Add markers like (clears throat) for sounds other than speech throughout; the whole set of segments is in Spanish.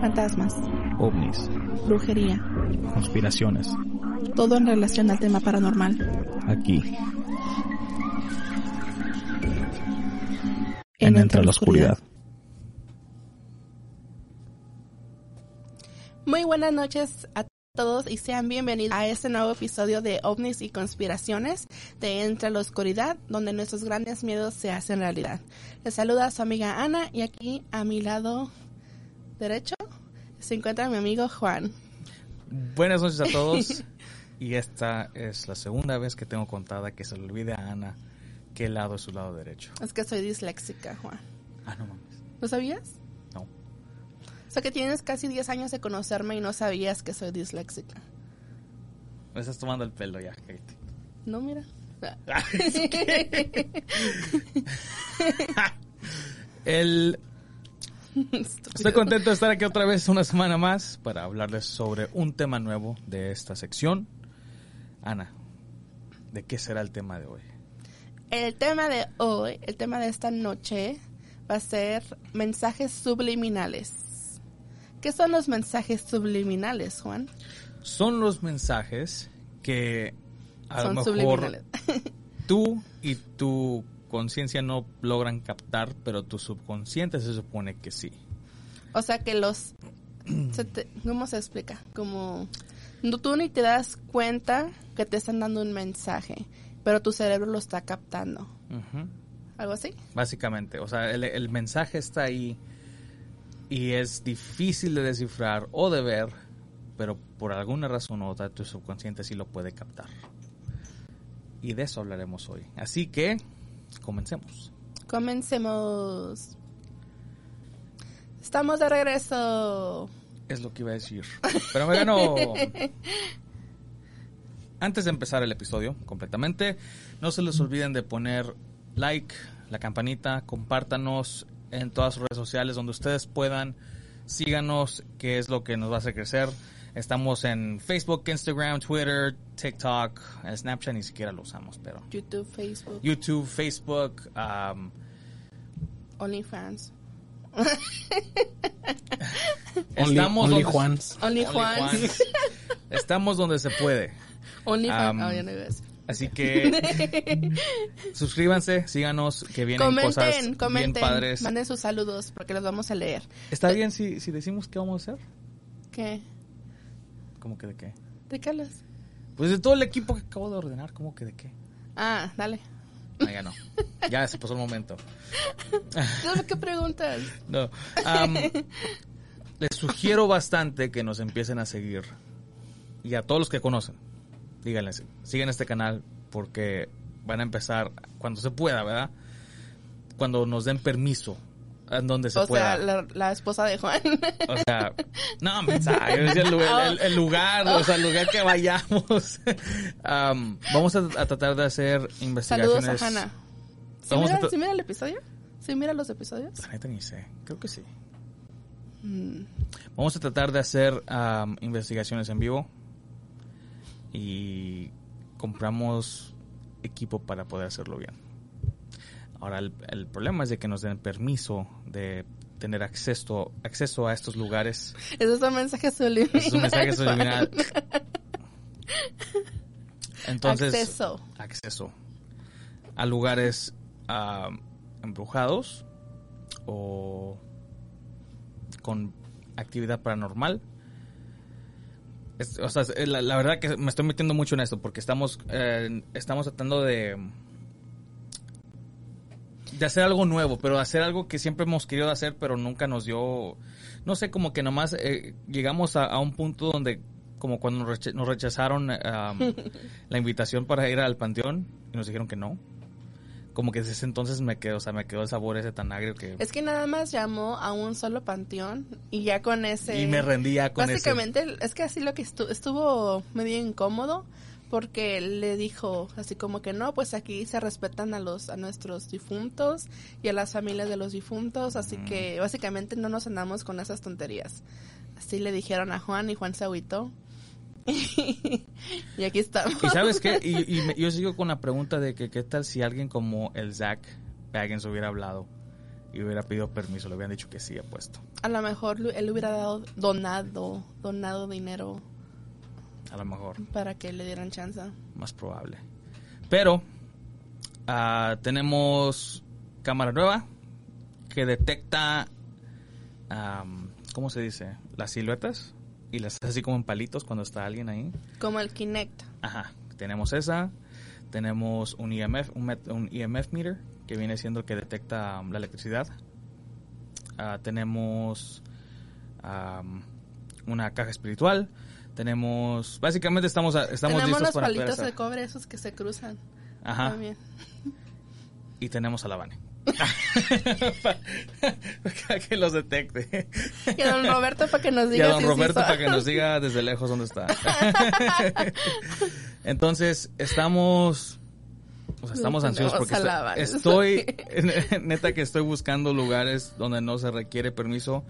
Fantasmas, ovnis, brujería, conspiraciones, todo en relación al tema paranormal. aquí, En en Entre la Oscuridad. Muy buenas noches a todos y sean bienvenidos a este nuevo episodio de OVNIs y conspiraciones de Entre la Oscuridad, donde nuestros grandes miedos se hacen realidad. Les saluda su amiga Ana y aquí a mi lado derecho se encuentra mi amigo Juan. Buenas noches a todos. (laughs) y esta es la segunda vez que tengo contada que se le olvide a Ana qué lado es su lado derecho. Es que soy disléxica, Juan. Ah, no mames. ¿Lo sabías? Sea que tienes casi 10 años de conocerme y no sabías que soy disléxica. Me estás tomando el pelo ya, cállate. No, mira. (laughs) El... Estoy contento de estar aquí otra vez una semana más para hablarles sobre un tema nuevo de esta sección. Ana, ¿de qué será el tema de hoy? El tema de hoy, el tema de esta noche, va a ser mensajes subliminales. ¿Qué son los mensajes subliminales, Juan? Son los mensajes que a son lo mejor (laughs) tú y tu conciencia no logran captar, pero tu subconsciente se supone que sí. o sea que los... se te- ¿Cómo se explica? Como... no- Tú ni te das cuenta que te están dando un mensaje, pero tu cerebro lo está captando. ¿Algo así? Básicamente, o sea, el, el mensaje está ahí y es difícil de descifrar o de ver, pero por alguna razón u otra tu subconsciente sí lo puede captar. Y de eso hablaremos hoy. Así que, comencemos. Comencemos. Estamos de regreso. Es lo que iba a decir. Pero me ganó. (laughs) Antes de empezar el episodio completamente, no se les olviden de poner like, la campanita, compártanos en todas sus redes sociales donde ustedes puedan. Síganos, que es lo que nos va a hacer crecer. Estamos en Facebook, Instagram, Twitter, TikTok, en Snapchat ni siquiera lo usamos, pero YouTube, Facebook, YouTube, Facebook, um, OnlyFans. (laughs) Only, estamos only donde- Juans. OnlyFans. Estamos donde se puede. OnlyFans. Um, oh, Así que (laughs) suscríbanse, síganos, que vienen cosas Comenten, bien comenten. padres. Manden sus saludos porque los vamos a leer. ¿Está bien si, si decimos qué vamos a hacer? ¿Qué? ¿Cómo que de qué? ¿De qué hablas? Pues de todo el equipo que acabo de ordenar, ¿cómo que de qué? Ah, dale. No, ya no. Ya se pasó el momento. ¿Tú ¿Qué preguntas? No. Am, les sugiero bastante que nos empiecen a seguir. Y a todos los que conocen, díganles, sigan este canal porque van a empezar cuando se pueda, ¿verdad? Cuando nos den permiso, en donde se o pueda. sea, la, la esposa de Juan. O sea, no, mensaje, decía el, lugar- el- el lugar, o sea, el lugar que vayamos. (laughs) Am, vamos a, a tratar de hacer investigaciones. Saludos a Hannah. ¿Sí Vamos a mira, tra- ¿Sí mira el episodio? ¿Sí mira los episodios? La neta ni sé, creo que sí. Mm. Vamos a tratar de hacer am, investigaciones en vivo y compramos equipo para poder hacerlo bien. Ahora, el, el problema es de que nos den permiso de tener acceso, acceso a estos lugares. Esos son mensajes subliminales. Es un mensaje subliminal. Entonces, Acceso. acceso a lugares ah, embrujados o con actividad paranormal. Es- o sea, es- la, la verdad que me estoy metiendo mucho en esto porque estamos eh, estamos tratando de de hacer algo nuevo, pero hacer algo que siempre hemos querido hacer, pero nunca nos dio, no sé, como que nomás eh, llegamos a, a un punto donde, como cuando nos, rechazaron um, (laughs) la invitación para ir al panteón y nos dijeron que no. Como que desde ese entonces me quedó, o sea, me quedó el sabor ese tan agrio que... Es que nada más llamó a un solo panteón y ya con ese... Y me rendía con Básicamente, es que así lo que estuvo medio incómodo porque le dijo así como que no, pues aquí se respetan a los a nuestros difuntos y a las familias de los difuntos, así que básicamente no nos andamos con esas tonterías. Así le dijeron a Juan y Juan se agüitó. (laughs) y aquí estamos. Y sabes qué, y, yo sigo con la pregunta de que qué tal si alguien como el Zach Baggins hubiera hablado y hubiera pedido permiso, le hubieran dicho que sí, puesto A lo mejor él hubiera dado donado, donado dinero a lo mejor. Para que le dieran chance. Más probable. Pero uh, tenemos cámara nueva que detecta, um, ¿cómo se dice? Las siluetas y las así como en palitos cuando está alguien ahí. Como el Kinect. Ajá, tenemos esa. Tenemos un EMF, un, EMF meter que viene siendo el que detecta la electricidad. Uh, tenemos um, una caja espiritual. Tenemos, básicamente estamos, estamos tenemos listos los palitos de cobre esos que se cruzan. Ajá. También. Y tenemos a la Vane. Para (laughs) que los detecte. Y a don Roberto para que nos diga. Y a don Roberto para que nos diga desde lejos dónde está. (laughs) Entonces, estamos... O sea, estamos ansiosos porque estoy, estoy, (laughs) neta que estoy buscando lugares donde no se requiere permiso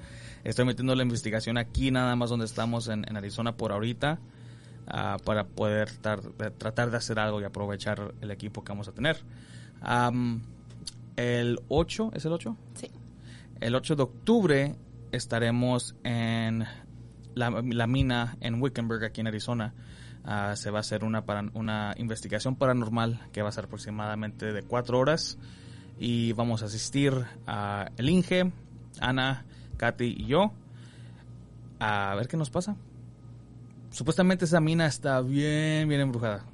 Estoy metiendo la investigación aquí nada más donde estamos en, Arizona por ahorita ah, para poder tratar de hacer algo y aprovechar el equipo que vamos a tener. El 8, ¿es el 8? Sí. El 8 de octubre estaremos en la, mina en Wickenburg, aquí en Arizona. Ah, se va a hacer una, para, una investigación paranormal que va a ser aproximadamente de cuatro horas y vamos a asistir a el Inge, Ana, Katy y yo a ver qué nos pasa. Supuestamente esa mina está bien, bien embrujada.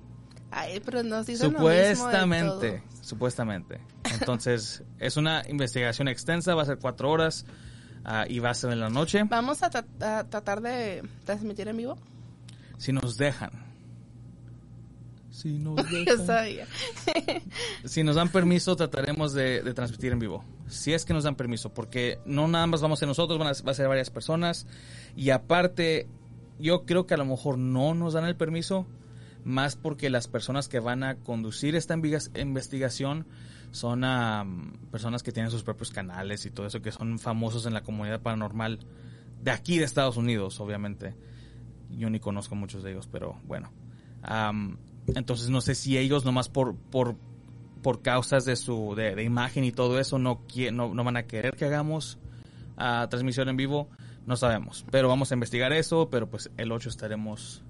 Ay, pero nos Supuestamente, supuestamente. Entonces, (laughs) es una investigación extensa, va a ser cuatro horas ah, y va a ser en la noche. ¿Vamos a tratar de transmitir en vivo? Si nos dejan. Si nos (laughs) (laughs) si nos dan permiso, trataremos de, transmitir en vivo. Si es que nos dan permiso, porque no nada más vamos a ser nosotros, van a, va a ser varias personas. Y aparte, yo creo que a lo mejor no nos dan el permiso, más porque las personas que van a conducir esta investigación son personas que tienen sus propios canales y todo eso, que son famosos en la comunidad paranormal de aquí de Estados Unidos, obviamente. Yo ni conozco muchos de ellos, pero bueno. Entonces no sé si ellos nomás por, por, por causas de su de, imagen y todo eso no, no, no van a querer que hagamos uh, transmisión en vivo. No sabemos. Pero vamos a investigar eso. Pero pues el 8 estaremos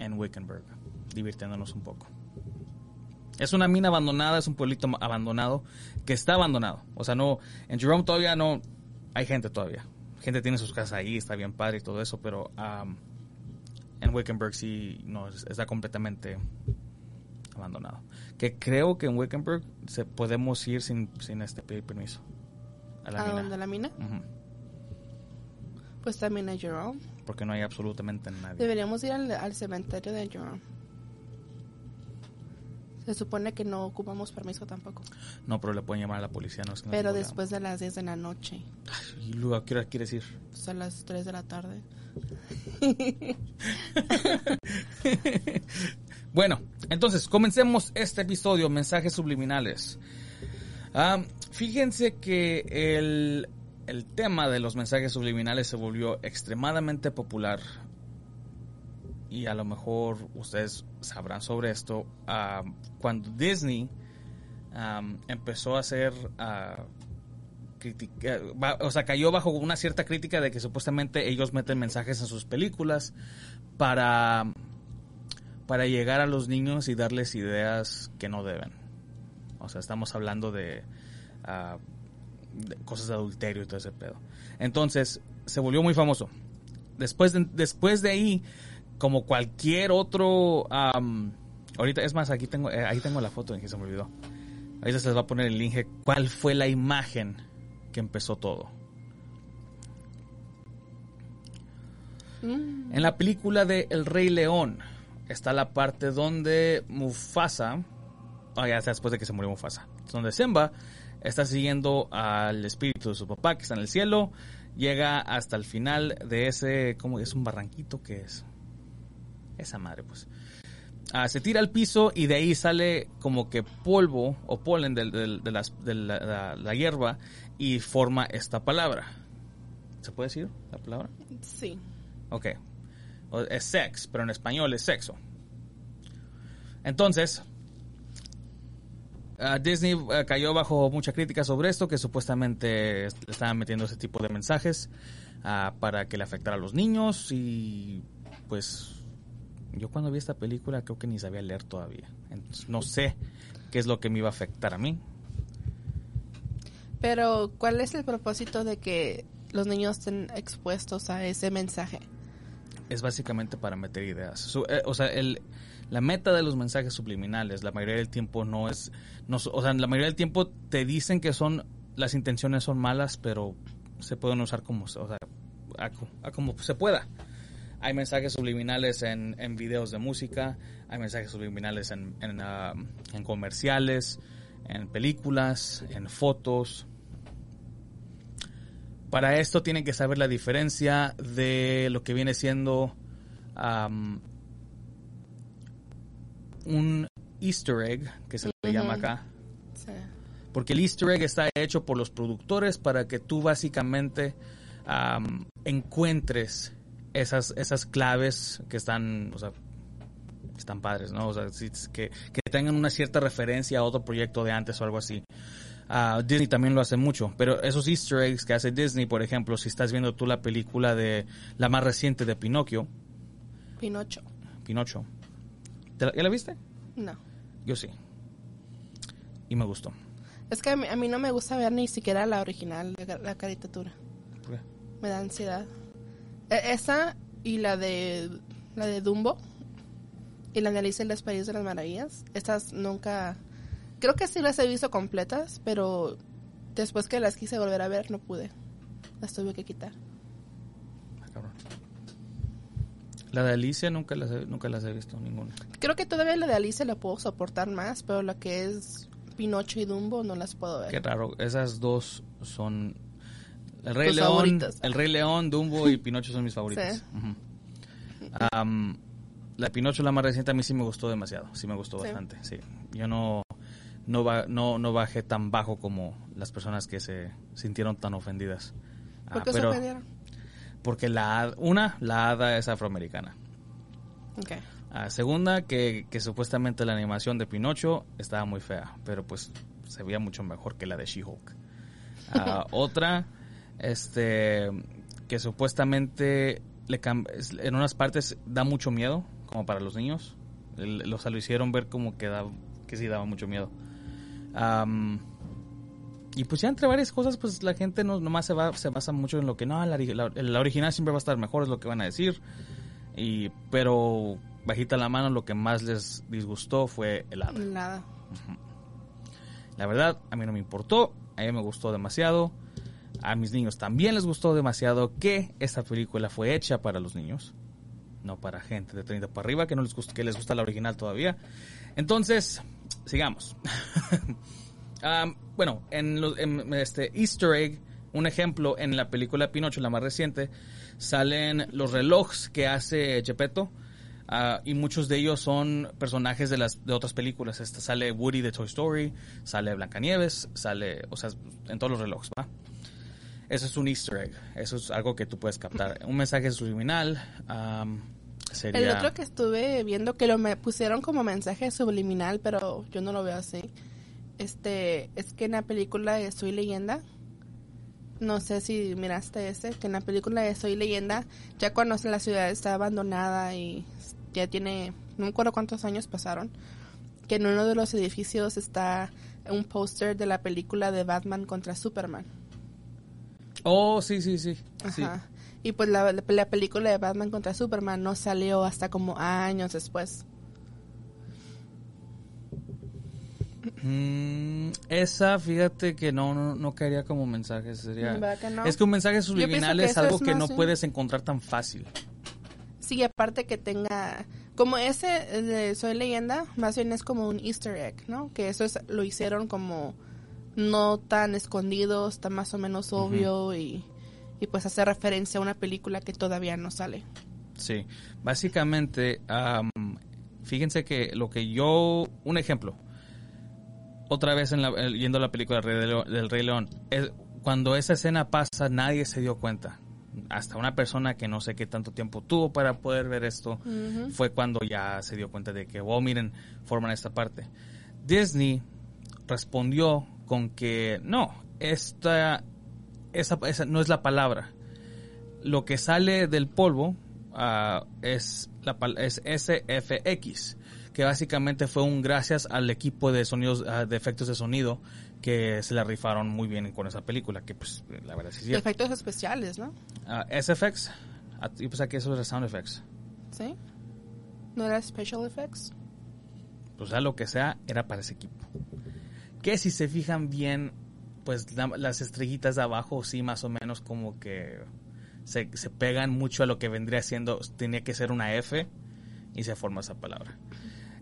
en Wickenburg, divirtiéndonos un poco. Es una mina abandonada, es un pueblito abandonado que está abandonado. O sea, no, en Jerome todavía no hay gente todavía. Gente tiene sus casas ahí, está bien padre y todo eso, pero en Wickenburg sí no está completamente abandonado. Que creo que en Wickenburg se podemos ir sin, sin este pedir permiso. ¿A la mina? la mina? Pues también a Jerome. Porque no hay absolutamente nadie. Deberíamos ir al, cementerio de Jerome. Se supone que no ocupamos permiso tampoco. No, pero le pueden llamar a la policía. No pero después de las 10 de la noche. ¿Y luego a qué hora quieres ir? Pues a las 3 de la tarde. (laughs) bueno, entonces comencemos este episodio, mensajes subliminales. Ah, fíjense que el, el tema de los mensajes subliminales se volvió extremadamente popular y a lo mejor ustedes sabrán sobre esto, ah, cuando Disney ah, empezó a hacer o sea, cayó bajo una cierta crítica de que supuestamente ellos meten mensajes en sus películas para, para llegar a los niños y darles ideas que no deben. O sea, estamos hablando de, ah, cosas de adulterio y todo ese pedo. Entonces, se volvió muy famoso. Después de, después de ahí, como cualquier otro... ahorita, es más, aquí tengo, eh, ahí tengo la foto en que se me olvidó. Ahí se les va a poner el link. ¿Cuál fue la imagen que empezó todo. Mm. En la película de El Rey León está la parte donde Mufasa oh, ya está después de que se murió Mufasa. Donde Simba está siguiendo al espíritu de su papá que está en el cielo, llega hasta el final de ese, ¿cómo es un barranquito que es? Esa madre, pues. Ah, se tira al piso y de ahí sale como que polvo o polen de, las- de la, la hierba y forma esta palabra. ¿Se puede decir la palabra? Sí. Ok. Es sex, pero en español es sexo. Entonces, ah, Disney ah, cayó bajo mucha crítica sobre esto, que supuestamente le estaban metiendo ese tipo de mensajes ah, para que le afectara a los niños y pues yo cuando vi esta película creo que ni sabía leer todavía. Entonces, no sé qué es lo que me iba a afectar a mí. Pero, ¿cuál es el propósito de que los niños estén expuestos a ese mensaje? es básicamente para meter ideas. Su- eh, o sea, el, la meta de los mensajes subliminales, la mayoría del tiempo no es, no, o sea, la mayoría del tiempo te dicen que son, las intenciones son malas, pero se pueden usar como, o sea, como se pueda. Hay mensajes subliminales en, en videos de música, hay mensajes subliminales en, en, ah, en comerciales, en películas, en fotos. Para esto tienen que saber la diferencia de lo que viene siendo un easter egg, que se le llama acá. Sí. Porque el easter egg está hecho por los productores para que tú básicamente am, encuentres esas, esas claves que están, o sea, están padres, ¿no? O sea, que, que tengan una cierta referencia a otro proyecto de antes o algo así. Ah, Disney también lo hace mucho, pero esos easter eggs que hace Disney, por ejemplo, si estás viendo tú la película de la más reciente de Pinocchio, Pinocho. Pinocho, ¿te la- ¿ya la viste? No. Yo sí. Y me gustó. Es que a mí, a mí no me gusta ver ni siquiera la original, la, la caricatura. ¿Por qué? Me da ansiedad. E- esa y la de la de Dumbo y la de Alicia en los Países de las Maravillas. Estas nunca... Creo que sí las he visto completas, pero después que las quise volver a ver no pude. Las tuve que quitar. Ah, cabrón. La de Alicia nunca las he, nunca las he visto, ninguna. Creo que todavía la de Alicia la puedo soportar más, pero la que es Pinocho y Dumbo no las puedo ver. Qué raro. Esas dos son... El Rey Tus León, favoritas. el Rey León, Dumbo y Pinocho son mis. Sí. Am, la de Pinocho, la más reciente, a mí sí me gustó demasiado. Sí me gustó Sí. bastante, sí. Yo no, no, no, no bajé tan bajo como las personas que se sintieron tan ofendidas. ¿Por Ah, qué se ofendieron? Porque la una, la hada es afroamericana. Ok. Ah, segunda, que, que supuestamente la animación de Pinocho estaba muy fea, pero pues se veía mucho mejor que la de She-Hulk. Ah, (laughs) otra, este, que supuestamente le en unas partes da mucho miedo, como para los niños. Sea, lo hicieron ver como que, da, que sí daba mucho miedo. Am, y pues ya entre varias cosas, pues la gente no, nomás se, va, se basa mucho en lo que no, la, la- la original siempre va a estar mejor, es lo que van a decir. Y, pero bajita la mano, lo que más les disgustó fue el hada. Nada. La verdad, a mí no me importó, a mí me gustó demasiado. A mis niños también les gustó demasiado que esta película fue hecha para los niños, no para gente de 30 para arriba que no les gusta, que les gusta la original todavía. Entonces, sigamos. (laughs) Am, bueno, en, este Easter egg, un ejemplo en la película Pinocho, la más reciente, salen los relojes que hace Gepetto. ah, y muchos de ellos son personajes de las de otras películas. Esta sale Woody de Toy Story, sale Blancanieves, sale, o sea, en todos los relojes, ¿va? Eso es un Easter egg. Eso es algo que tú puedes captar. Un mensaje subliminal am, sería. El otro que estuve viendo que lo me pusieron como mensaje subliminal, pero yo no lo veo así. Este, es que en la película de Soy Leyenda, no sé si miraste ese, que en la película de Soy Leyenda, ya cuando la ciudad está abandonada y ya tiene, no me acuerdo cuántos años pasaron, que en uno de los edificios está un póster de la película de Batman contra Superman. Oh, sí, sí, sí. sí. Ajá. Y pues la- la película de Batman contra Superman no salió hasta como años después. Mm, esa, fíjate que no, no, no caería como mensaje. Sería... ¿Verdad que no? Es que un mensaje subliminal que es algo es que no un- puedes encontrar tan fácil. Sí, aparte que tenga Como ese de Soy Leyenda, más bien es como un easter egg, ¿no? Que eso es, lo hicieron como no tan escondido, está más o menos obvio y, y pues hace referencia a una película que todavía no sale. Sí, básicamente, am, fíjense que lo que yo, un ejemplo, otra vez en la, yendo a la película del Rey León, es- cuando esa escena pasa nadie se dio cuenta. Hasta una persona que no sé qué tanto tiempo tuvo para poder ver esto, fue cuando ya se dio cuenta de que, oh, miren, forman esta parte. Disney respondió con que no, esta, esa, esa no es la palabra. Lo que sale del polvo ah, es, la, es SFX, que básicamente fue un gracias al equipo de sonidos, ah, de efectos de sonido que se la rifaron muy bien con esa película, que pues la verdad sí es. Efectos especiales, ¿no? Ah, SFX, yo pensaba que eso era Sound Effects. ¿Sí? ¿No era Special Effects? pues sea lo que sea, era para ese equipo. Que si se fijan bien, pues la- las estrellitas de abajo sí más o menos como que se, se pegan mucho a lo que vendría siendo, tenía que ser una F y se forma esa palabra.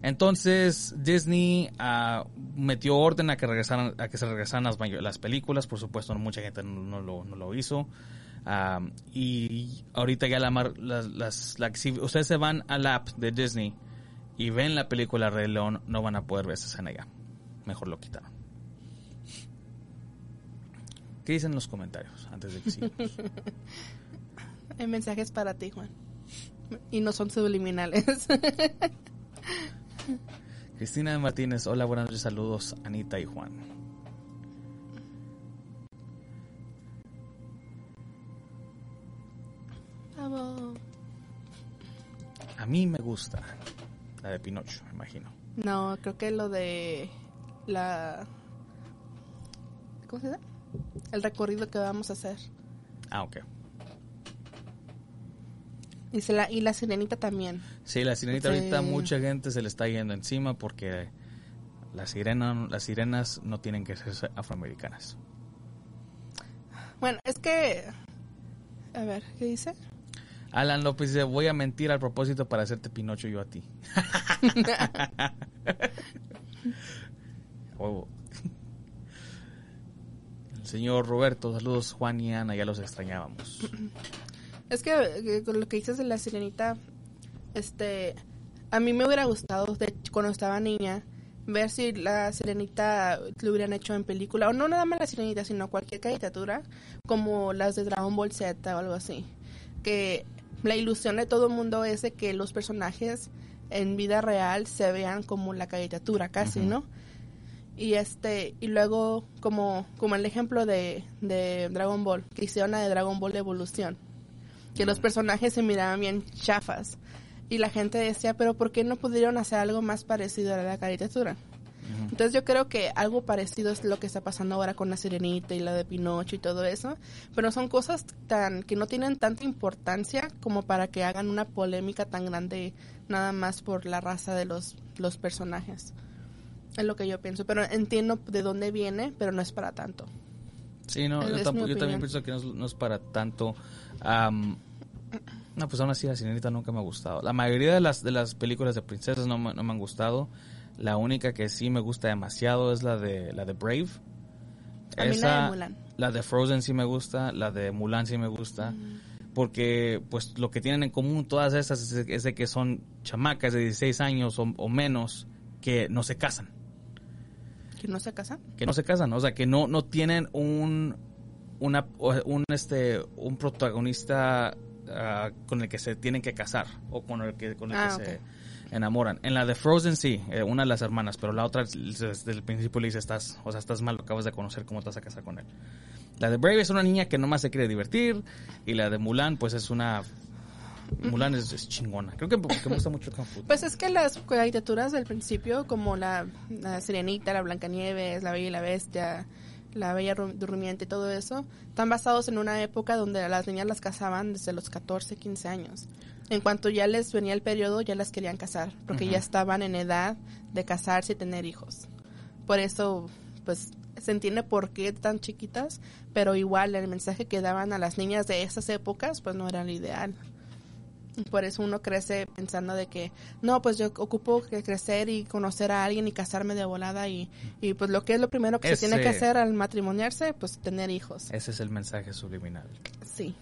Entonces Disney ah, metió orden a que regresaran, a que se regresaran las, películas, por supuesto mucha gente no, lo, no lo hizo. Ah, y ahorita ya la, las, la- si ustedes se van al app de Disney y ven la película Rey León, no van a poder ver esa escena ya. Mejor lo quitaron. ¿Qué dicen en los comentarios antes de que sigamos? (laughs) Hay mensajes para ti, Juan. Y no son subliminales. (laughs) Cristina Martínez, hola, buenas noches, saludos, Anita y Juan. Bravo. A mí me gusta la de Pinocho, me imagino. No, creo que lo de la... ¿Cómo se llama? El recorrido que vamos a hacer. Ah, ok. Y, se la, y la sirenita también. Sí, la sirenita Sí. ahorita mucha gente se le está yendo encima porque la sirena, las sirenas no tienen que ser afroamericanas. Bueno, es que... A ver, ¿qué dice? Alan López dice, voy a mentir al propósito para hacerte Pinocho yo a ti. (laughs) Huevo. El señor Roberto, saludos Juan y Ana, ya los extrañábamos. (laughs) Es que, que con lo que dices de la sirenita, este, a mí me hubiera gustado de cuando estaba niña ver si la sirenita lo hubieran hecho en película o no nada más la sirenita, sino cualquier caricatura como las de Dragon Ball Z o algo así. Que la ilusión de todo el mundo es de que los personajes en vida real se vean como la caricatura casi. ¿no? Y este, y luego como, como el ejemplo de, de Dragon Ball, que hicieron la de Dragon Ball de Evolución, que los personajes se miraban bien chafas. Y la gente decía, pero ¿por qué no pudieron hacer algo más parecido a la caricatura? Entonces yo creo que algo parecido es lo que está pasando ahora con la Sirenita y la de Pinocho y todo eso, pero son cosas tan que no tienen tanta importancia como para que hagan una polémica tan grande nada más por la raza de los, los personajes. Es lo que yo pienso, pero entiendo de dónde viene, pero no es para tanto. Sí, no, yo, tampoco- yo también pienso que no es, no es para tanto. No, pues aún así la sirenita nunca me ha gustado. La mayoría de las, de las películas de princesas no, me- no me han gustado. La única que sí me gusta demasiado es la de la de Brave. A mí la de Mulan. la de Frozen sí me gusta, la de Mulan sí me gusta. Porque pues lo que tienen en común todas estas es, es de que son chamacas de 16 años o, o menos que no se casan ¿Que no se casan? que no se casan, o sea, que no, no tienen un una un este un protagonista ah, con el que se tienen que casar o con el que con el Ah, que ok. se enamoran. En la de Frozen sí, eh, una de las hermanas, pero la otra desde el principio le dice estás, o sea, estás mal, lo acabas de conocer, ¿cómo te vas a casar con él? La de Brave es una niña que nomás se quiere divertir y la de Mulan pues es una Mulan es, es chingona. Creo que me gusta mucho Kung Fu. Pues es que las caricaturas del principio, como la, la Sirenita, la Blancanieves, la Bella y la Bestia, la Bella Durmiente y todo eso, están basados en una época donde a las niñas las casaban desde los 14, 15 años. En cuanto ya les venía el periodo, ya las querían casar, porque ya estaban en edad de casarse y tener hijos. Por eso, pues, se entiende por qué tan chiquitas, pero igual el mensaje que daban a las niñas de esas épocas, pues no era el ideal. Por eso uno crece pensando de que, no, pues yo ocupo que crecer y conocer a alguien y casarme de volada y, y pues lo que es lo primero que se tiene que hacer al matrimoniarse, pues tener hijos. Ese es el mensaje subliminal. Sí.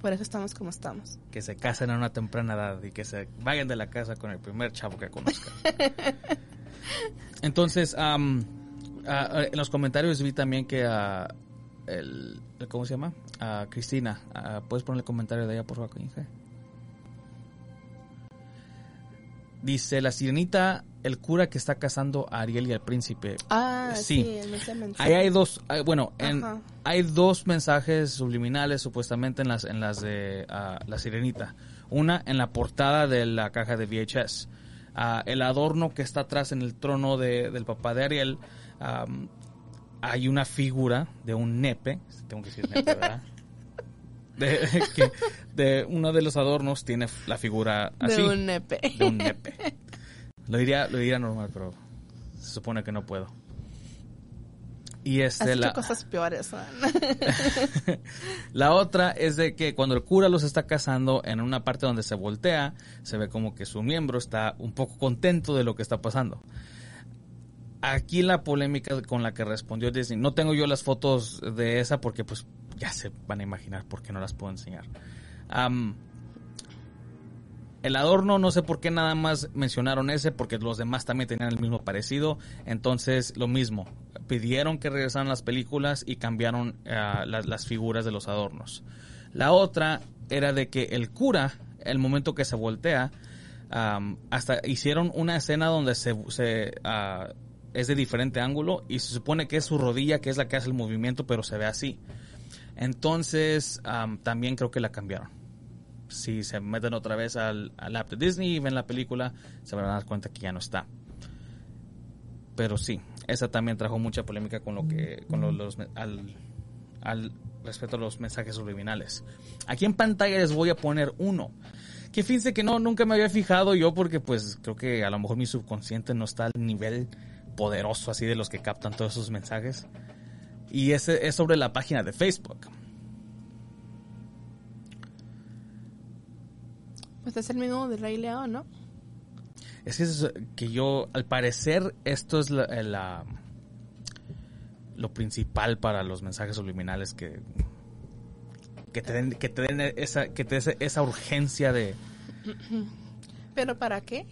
Por eso estamos como estamos. Que se casen a una temprana edad y que se vayan de la casa con el primer chavo que conozcan. (laughs) Entonces, en los comentarios vi también que ah, el, ¿cómo se llama? Ah, Cristina, ah, ¿puedes poner el comentario de ella, por favor, Inge? Dice, la sirenita, el cura que está casando a Ariel y al príncipe. Ah, Sí. sí. Ahí hay dos, ah, bueno, en- hay dos mensajes subliminales supuestamente en las en las de ah, la sirenita. Una en la portada de la caja de VHS. Ah, el adorno que está atrás en el trono de- del papá de Ariel. hay una figura de un nepe, tengo que decir nepe, ¿verdad? (laughs) De, (laughs) que de uno de los adornos tiene la figura así. De un nepe. de un nepe. Lo diría, lo diría normal, pero se supone que no puedo. Y Has este hecho la, cosas peores. (laughs) (laughs) La otra es de que cuando el cura los está casando, en una parte donde se voltea, se ve como que su miembro está un poco contento de lo que está pasando. Aquí la polémica con la que respondió Disney, no tengo yo las fotos de esa porque pues ya se van a imaginar por qué no las puedo enseñar. El adorno, no sé por qué nada más mencionaron ese, porque los demás también tenían el mismo parecido. Entonces, lo mismo. Pidieron que regresaran las películas y cambiaron ah, las, figuras de los adornos. La otra era de que el cura, el momento que se voltea, hasta hicieron una escena donde se, se, ah, es de diferente ángulo y se supone que es su rodilla que es la que hace el movimiento, pero se ve así. Entonces, am, también creo que la cambiaron si se meten otra vez al, al app de Disney y ven la película, se van a dar cuenta que ya no está. Pero sí, esa también trajo mucha polémica con lo que, con lo- los, al, al respecto a los mensajes subliminales. Aquí en pantalla les voy a poner uno. Que fíjense que no, nunca me había fijado yo porque pues creo que a lo mejor mi subconsciente no está al nivel poderoso así de los que captan todos esos mensajes. Y ese es sobre la página de Facebook. Pues es el mismo de Rey León, ¿no? Es que, es que yo, al parecer, esto es la, la- lo principal para los mensajes subliminales que que te den, que te den esa, que te den esa urgencia de, ¿Pero para qué?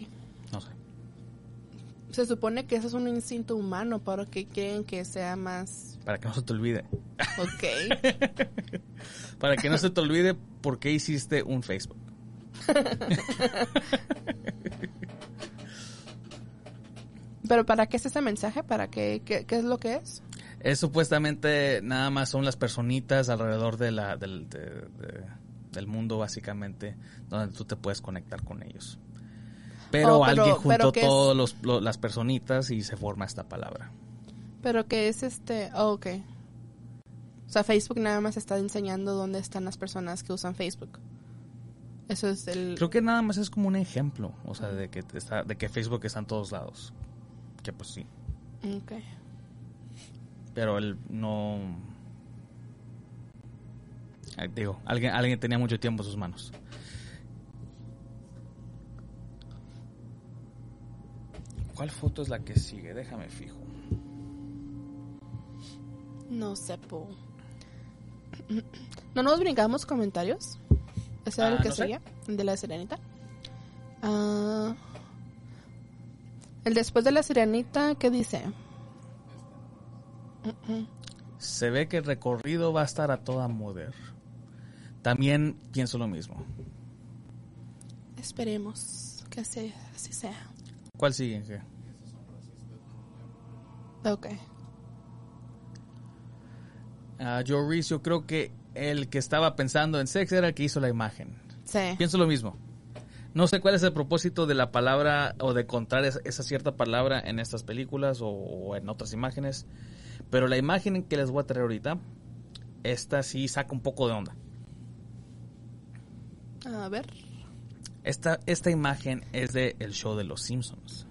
Se supone que eso es un instinto humano, para que quieren que sea más... Para que no se te olvide. Ok. (laughs) Para que no se te olvide por qué hiciste un Facebook. (laughs) ¿Pero para qué es ese mensaje? ¿Para qué? ¿Qué, qué es lo que es? Es supuestamente nada más son las personitas alrededor de la, del, de- de- del mundo, básicamente, donde tú te puedes conectar con ellos. Pero, Oh, pero- alguien juntó todas los, lo- las personitas y se forma esta palabra. ¿Pero qué es este? Oh, ok. O sea, Facebook nada más está enseñando dónde están las personas que usan Facebook. Eso es el... Creo que nada más es como un ejemplo, o sea, de que, está, de que Facebook está en todos lados. Que pues sí. Ok. Pero él no... Digo, alguien, alguien tenía mucho tiempo en sus manos. ¿Cuál foto es la que sigue? Déjame fijo. No sé, po. ¿No nos brincamos comentarios? ¿Ese era Ah, el que no sé. seguía? ¿El de la sirenita? Ah, el después de la sirenita, ¿qué dice? Se ve que el recorrido va a estar a toda moder. También pienso lo mismo. Esperemos que así, así sea. ¿Cuál sigue? Ok. Ah, Joe Reese, yo creo que el que estaba pensando en sex era el que hizo la imagen. Sí. Pienso lo mismo. No sé cuál es el propósito de la palabra o de encontrar esa, esa cierta palabra en estas películas o, o en otras imágenes, pero la imagen que les voy a traer ahorita, esta sí saca un poco de onda. A ver. Esta, esta imagen es de el show de los Simpsons.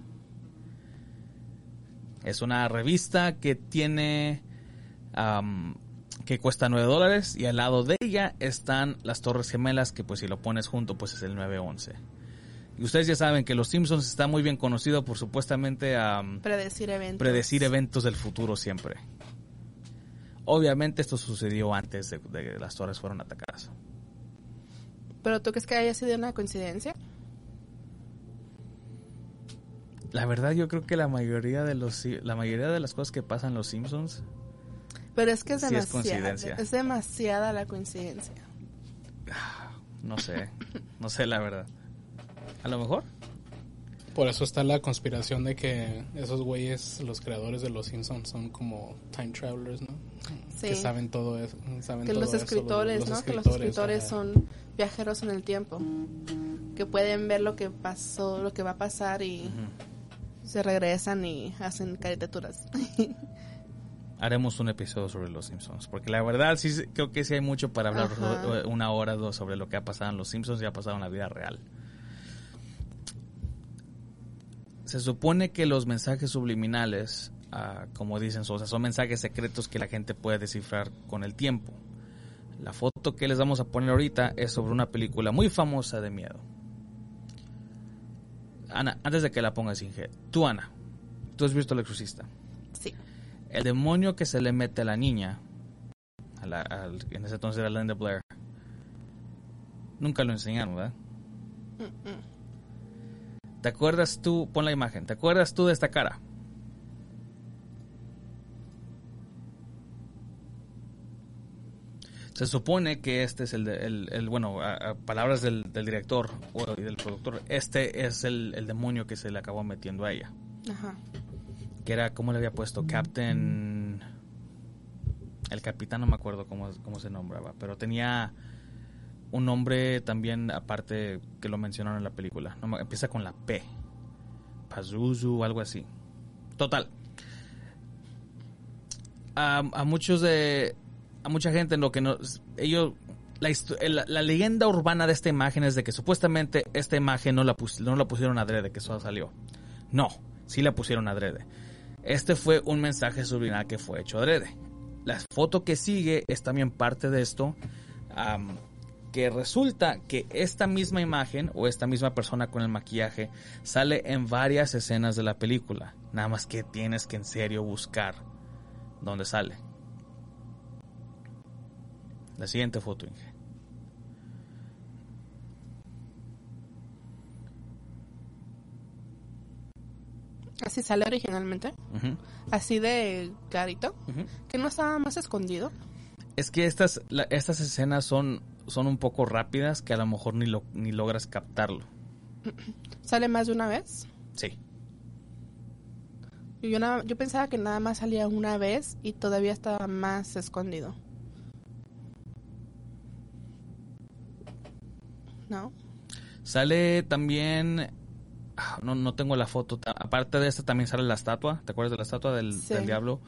Es una revista que tiene que cuesta 9 dólares y al lado de ella están las Torres Gemelas que pues si lo pones junto pues es el 911. Y ustedes ya saben que Los Simpsons está muy bien conocido por supuestamente a predecir eventos. predecir eventos del futuro siempre. Obviamente esto sucedió antes de, de que las torres fueron atacadas. ¿Pero tú crees que haya sido una coincidencia? La verdad yo creo que la mayoría de los la mayoría de las cosas que pasan en Los Simpsons Pero es que es Sí es demasiada, coincidencia. es demasiada la coincidencia. no sé, no sé la verdad. A lo mejor Por eso está la conspiración de que esos güeyes, los creadores de Los Simpsons, son como time travelers, ¿no? Sí. Que saben todo eso. Saben Que todo los eso, escritores, los ¿no? que los escritores, son viajeros en el tiempo. Que pueden ver lo que pasó, lo que va a pasar y se regresan y hacen caricaturas. (laughs) haremos un episodio sobre Los Simpsons, porque la verdad sí creo que sí hay mucho para hablar Ajá. una hora o dos sobre lo que ha pasado en Los Simpsons y ha pasado en la vida real. Se supone que los mensajes subliminales, ah, como dicen, o sea, son mensajes secretos que la gente puede descifrar con el tiempo. La foto que les vamos a poner ahorita es sobre una película muy famosa de miedo. Ana, antes de que la pongas, Inge, tú Ana, tú has visto El Exorcista. sí. El demonio que se le mete a la niña, a la- al- en ese entonces era Linda Blair, nunca lo enseñaron, ¿verdad? ¿Te acuerdas tú? Pon la imagen. ¿Te acuerdas tú de esta cara? Se supone que este es el, de- el, el- bueno, a, a palabras del, del director o y del productor, este es el, el demonio que se le acabó metiendo a ella Ajá. que era, ¿cómo le había puesto? Captain... El capitán no me acuerdo cómo, cómo se nombraba, pero tenía un nombre también aparte que lo mencionaron en la película. Empieza con la P. Pazuzu, algo así. Total. A, muchos de... A mucha gente en lo que no... Ellos... La, la, leyenda urbana de esta imagen es de que supuestamente esta imagen no la, pus- no la pusieron adrede, que eso salió. No, sí la pusieron adrede. Este fue un mensaje subliminal que fue hecho adrede. La foto que sigue es también parte de esto. Resulta que esta misma imagen o esta misma persona con el maquillaje sale en varias escenas de la película. Nada más que tienes que en serio buscar dónde sale. La siguiente foto, Inge. Así sale originalmente. Así de clarito. Que no estaba más escondido. Es que estas, la- estas escenas son, son un poco rápidas que a lo mejor ni, lo, ni logras captarlo. Sale más de una vez. Sí. Yo, nada- yo pensaba que nada más salía una vez y todavía estaba más escondido. ¿No? Sale también. ah, No, no tengo la foto. Aparte de esta, también sale la estatua. ¿Te acuerdas de la estatua del, Sí. del diablo?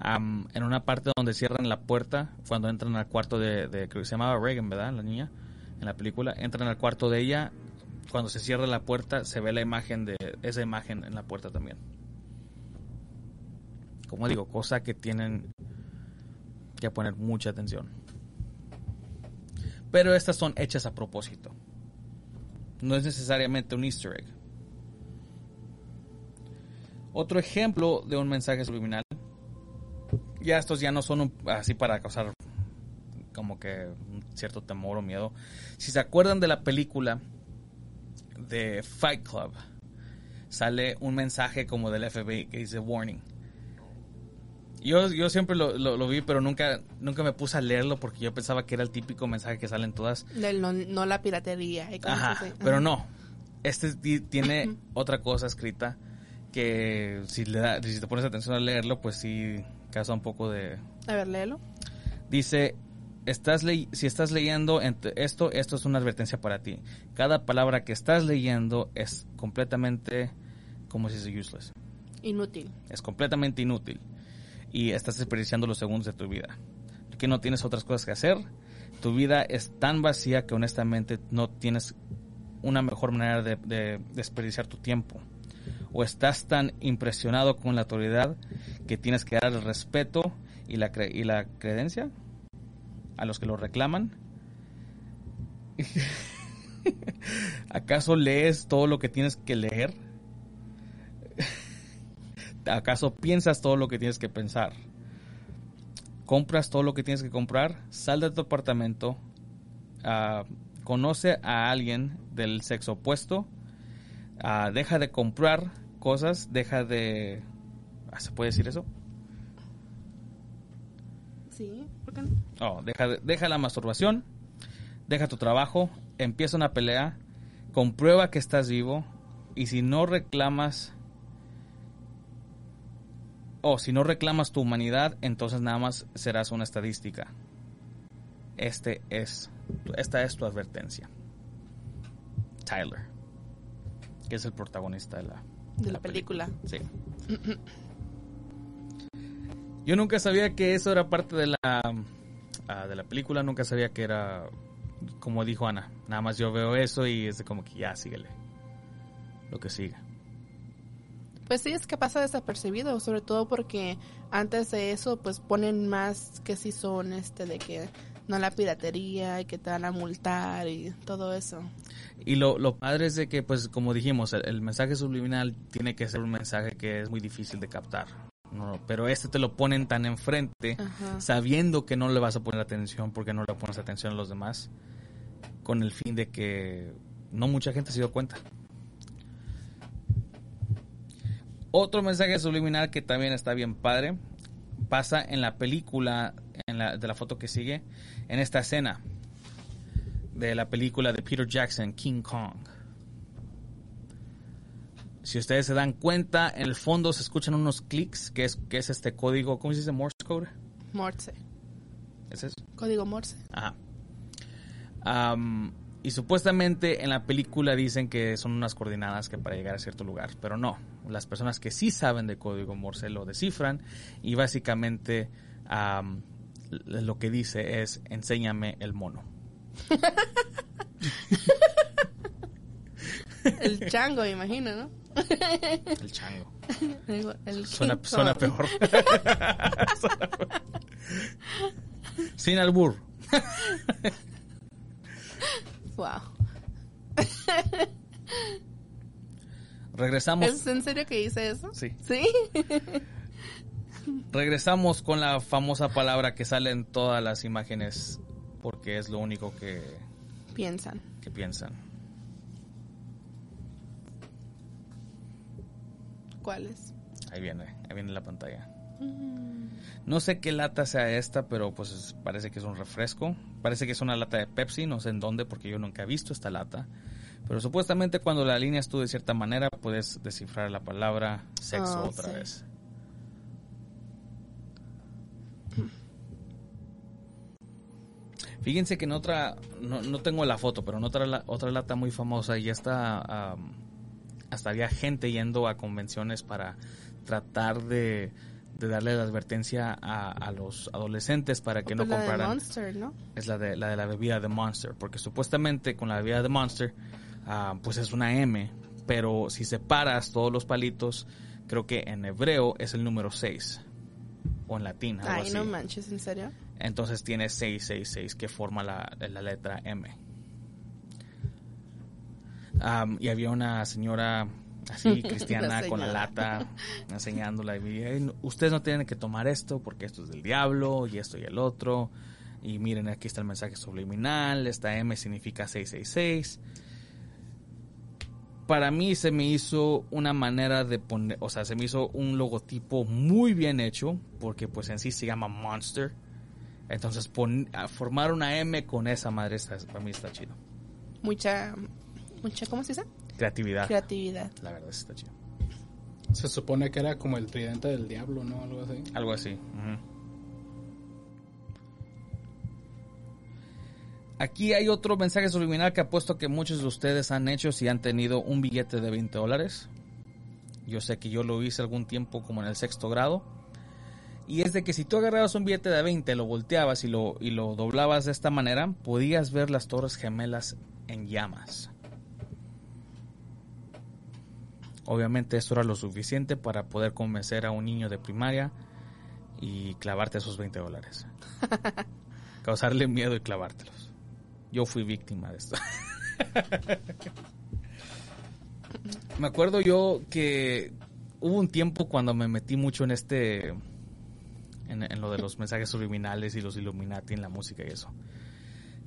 Am, en una parte donde cierran la puerta, cuando entran al cuarto de, de- Creo que se llamaba Reagan, ¿verdad? La niña. En la película. Entran al cuarto de ella. Cuando se cierra la puerta, se ve la imagen de. Esa imagen en la puerta también. Como digo, cosa que tienen que poner mucha atención. Pero estas son hechas a propósito. No es necesariamente un easter egg. Otro ejemplo de un mensaje subliminal. Ya estos ya no son un- así para causar como que un cierto temor o miedo. Si se acuerdan de la película de Fight Club, sale un mensaje como del FBI que dice warning. Yo, yo siempre lo, lo- lo vi, pero nunca, nunca me puse a leerlo porque yo pensaba que era el típico mensaje que sale en todas. Del no, no la piratería. cosas Ajá, así. pero Ajá. no. Este ti- tiene otra cosa escrita que si le da, si te pones atención a leerlo, pues sí causa un poco de. A ver, léelo. Dice, estás ley- si estás leyendo esto, esto es una advertencia para ti. Cada palabra que estás leyendo es completamente, como si dice useless, Inútil. es completamente inútil y estás desperdiciando los segundos de tu vida. Que no tienes otras cosas que hacer. Tu vida es tan vacía que honestamente no tienes una mejor manera de, de desperdiciar tu tiempo. O estás tan impresionado con la autoridad que tienes que dar el respeto y la, cre- y la credencia a los que lo reclaman. (laughs) ¿Acaso lees todo lo que tienes que leer? (laughs) ¿Acaso piensas todo lo que tienes que pensar? ¿Compras todo lo que tienes que comprar? Sal de tu apartamento, ah, conoce a alguien del sexo opuesto, ah, deja de comprar cosas, deja de... ah, ¿Se puede decir eso? Sí, ¿por qué no? Oh, deja, de- deja la masturbación, deja tu trabajo, empieza una pelea, comprueba que estás vivo y si no reclamas o si no reclamas tu humanidad, entonces nada más serás una estadística. Este es esta es tu advertencia. Tyler, que es el protagonista de la De la película. Sí. (clears throat) Yo nunca sabía que eso era parte de la ah, de la película, nunca sabía que era como dijo Ana. Nada más yo veo eso y es de como que ya síguele. Lo que siga. Pues sí, es que pasa desapercibido, sobre todo porque antes de eso, pues ponen más que si son este de que no la piratería y que te van a multar y todo eso. Y lo, lo padre es de que, pues, como dijimos, el, el mensaje subliminal tiene que ser un mensaje que es muy difícil de captar. No, pero este te lo ponen tan enfrente, Ajá. sabiendo que no le vas a poner atención porque no le pones atención a los demás, con el fin de que no mucha gente se dio cuenta. Otro mensaje subliminal que también está bien padre pasa en la película, en la, de la foto que sigue, en esta escena de la película de Peter Jackson, King Kong. Si ustedes se dan cuenta, en el fondo se escuchan unos clics, que es, que es este código, ¿cómo se dice? Morse code. Morse. ¿Es eso? Código Morse. Ajá. Am, y supuestamente en la película dicen que son unas coordenadas que para llegar a cierto lugar, pero no. Las personas que sí saben de código Morse lo descifran y básicamente lo que dice es enséñame el mono. (laughs) El chango, me imagino, ¿no? El chango. El, (laughs) el Suena, peor. Suena peor. (laughs) Sin albur. Wow. Regresamos. ¿Es en serio que dice eso? Sí. ¿Sí? (laughs) Regresamos con la famosa palabra que sale en todas las imágenes porque es lo único que, Piensan. que piensan. ¿Cuáles? Ahí viene, ahí viene la pantalla. No sé qué lata sea esta, pero pues es- parece que es un refresco. Parece que es una lata de Pepsi, no sé en dónde porque yo nunca he visto esta lata. Pero supuestamente cuando la alineas tú de cierta manera puedes descifrar la palabra sexo Oh, otra sí. vez. Fíjense que en otra, no, no tengo la foto, pero en otra, otra lata muy famosa y está, am, hasta había gente yendo a convenciones para tratar de, de darle la advertencia a, a los adolescentes para que no Pues la de compraran Monster, ¿no? es la de la de la bebida de Monster, porque supuestamente con la bebida de Monster, ah, pues es una M, pero si separas todos los palitos, creo que en hebreo es el número 6 o en latín, algo Ay, así. no manches, ¿en serio? Entonces tiene 666 que forma la, la letra M. Y había una señora así (laughs) cristiana La con la lata (laughs) enseñándola y "Ey, no- ustedes no tienen que tomar esto porque esto es del diablo y esto y el otro y miren aquí está el mensaje subliminal esta M significa 666 para mí se me hizo una manera de poner, o sea, se me hizo un logotipo muy bien hecho, porque pues en sí se llama Monster. Entonces pon- formar una M con esa madre está- para mí está chido. Mucha, mucha, ¿cómo se dice? Creatividad. Creatividad. La verdad está chido. Se supone que era como el tridente del diablo, ¿no? Algo así. Algo así. Aquí hay otro mensaje subliminal que apuesto que muchos de ustedes han hecho si han tenido un billete de 20 dólares. Yo sé que yo lo hice algún tiempo como en el sexto grado. Y es de que si tú agarrabas un billete de 20, lo volteabas y lo, y lo doblabas de esta manera, podías ver las torres gemelas en llamas. Obviamente esto era lo suficiente para poder convencer a un niño de primaria y clavarte esos 20 dólares. (laughs) causarle miedo y clavártelos. Yo fui víctima de esto. (laughs) me acuerdo yo que hubo un tiempo cuando me metí mucho en este, en, en, lo de los mensajes subliminales y los Illuminati en la música y eso,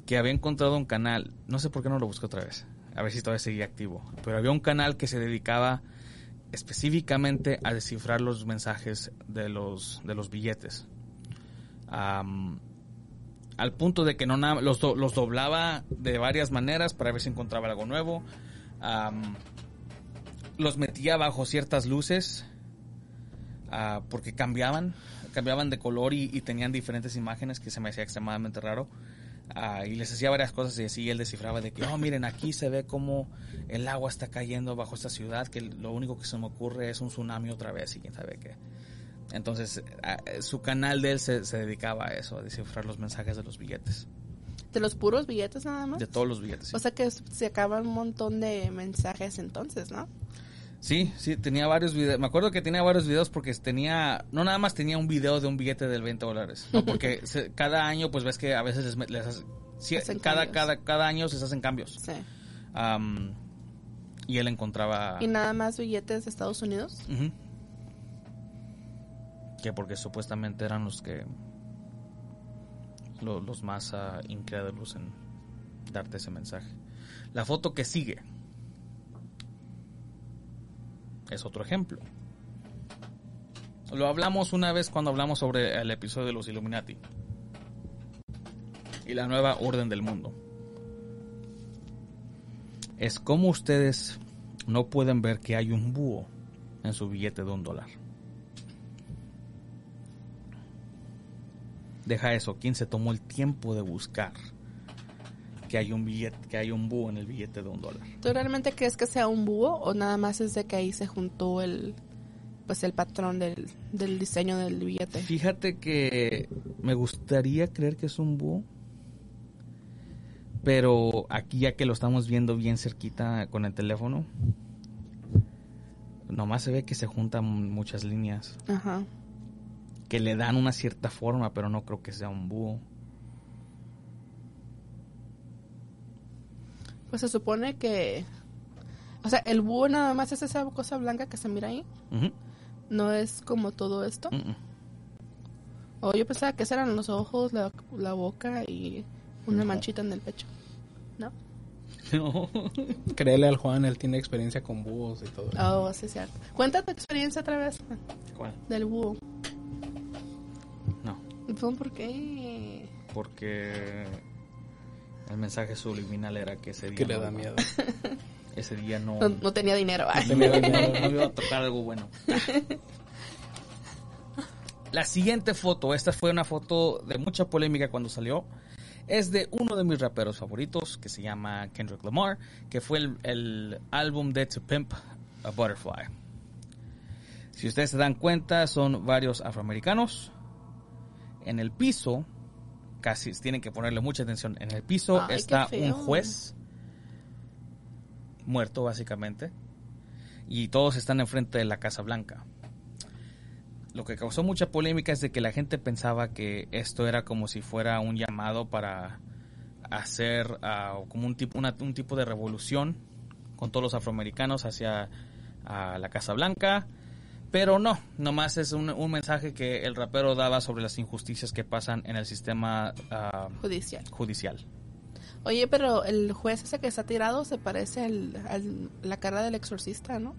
que había encontrado un canal, no sé por qué no lo busqué otra vez, a ver si todavía seguía activo, pero había un canal que se dedicaba específicamente a descifrar los mensajes de los, de los billetes. Um, al punto de que no los, do, los, doblaba de varias maneras para ver si encontraba algo nuevo. Los metía bajo ciertas luces uh, porque cambiaban, cambiaban de color y, y, tenían diferentes imágenes que se me hacía extremadamente raro. Uh, y les hacía varias cosas y así él descifraba de que, oh, miren, aquí se ve como el agua está cayendo bajo esta ciudad, que lo único que se me ocurre es un tsunami otra vez y quién sabe qué. Entonces, uh, su canal de él se, se, dedicaba a eso, a descifrar los mensajes de los billetes. ¿De los puros billetes nada más? De todos los billetes. Sí. O sea que se acaban un montón de mensajes entonces, ¿no? Sí, sí, tenía varios videos. Me acuerdo que tenía varios videos porque tenía, no nada más tenía un video de un billete del 20 dólares, ¿no? porque (laughs) se, cada año, pues ves que a veces les, les sí, cada, cada, cada año se hacen cambios. Sí. Um, y él encontraba... ¿Y nada más billetes de Estados Unidos? Uh -huh. Que porque supuestamente eran los que... Los, los más uh, incrédulos en darte ese mensaje. La foto que sigue es otro ejemplo. Lo hablamos una vez cuando hablamos sobre el episodio de los Illuminati y la nueva orden del mundo. Es como ustedes no pueden ver que hay un búho en su billete de un dólar. Deja eso, ¿quién se tomó el tiempo de buscar que hay un billete, que hay un búho en el billete de un dólar? ¿Tú realmente crees que sea un búho o nada más es de que ahí se juntó el pues el patrón del, del diseño del billete? Fíjate que me gustaría creer que es un búho, pero aquí ya que lo estamos viendo bien cerquita con el teléfono, nomás se ve que se juntan muchas líneas. Ajá. Que le dan una cierta forma, pero no creo que sea un búho. Pues se supone que... O sea, el búho nada más es esa cosa blanca que se mira ahí. Uh -huh. No es como todo esto. Uh -uh. O yo pensaba que esos eran los ojos, la, la boca y una no. manchita en el pecho. ¿No? (laughs) No. Créele al Juan, él tiene experiencia con búhos y todo. Oh, sí, es cierto. Cuenta tu experiencia otra vez. ¿Cuál? Del búho. No. ¿Por qué? Porque el mensaje subliminal era que ese día. Que le da miedo. (laughs) Ese día no. No, no tenía dinero. No, tenía dinero, no iba a (laughs) tocar algo bueno. (laughs) La siguiente foto, esta fue una foto de mucha polémica cuando salió. Es de uno de mis raperos favoritos que se llama Kendrick Lamar, que fue el, el álbum de To Pimp a Butterfly. Si ustedes se dan cuenta, son varios afroamericanos. En el piso, casi tienen que ponerle mucha atención. En el piso Ay, está un juez muerto, básicamente. Y todos están enfrente de la Casa Blanca. Lo que causó mucha polémica es de que la gente pensaba que esto era como si fuera un llamado para hacer uh, como un tipo, una, un tipo de revolución con todos los afroamericanos hacia uh, la Casa Blanca. Pero no, nomás es un, un, mensaje que el rapero daba sobre las injusticias que pasan en el sistema uh, judicial. judicial. Oye, pero el juez ese que está tirado se parece al, al la cara del exorcista, ¿no?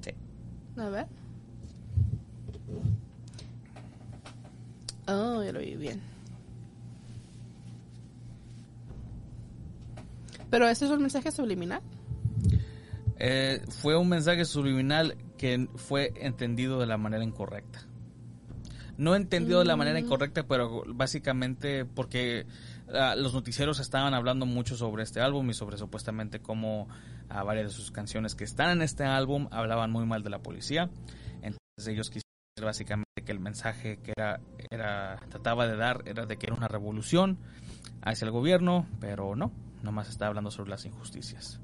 Sí. A ver. Oh, ya lo vi bien. Pero ese es un mensaje subliminal. Eh, fue un mensaje subliminal que fue entendido de la manera incorrecta. No entendido mm. de la manera incorrecta, pero básicamente porque uh, los noticieros estaban hablando mucho sobre este álbum y sobre supuestamente cómo uh, varias de sus canciones que están en este álbum hablaban muy mal de la policía. Entonces ellos quisieron básicamente que el mensaje que era, era trataba de dar era de que era una revolución hacia el gobierno, pero no, nomás estaba hablando sobre las injusticias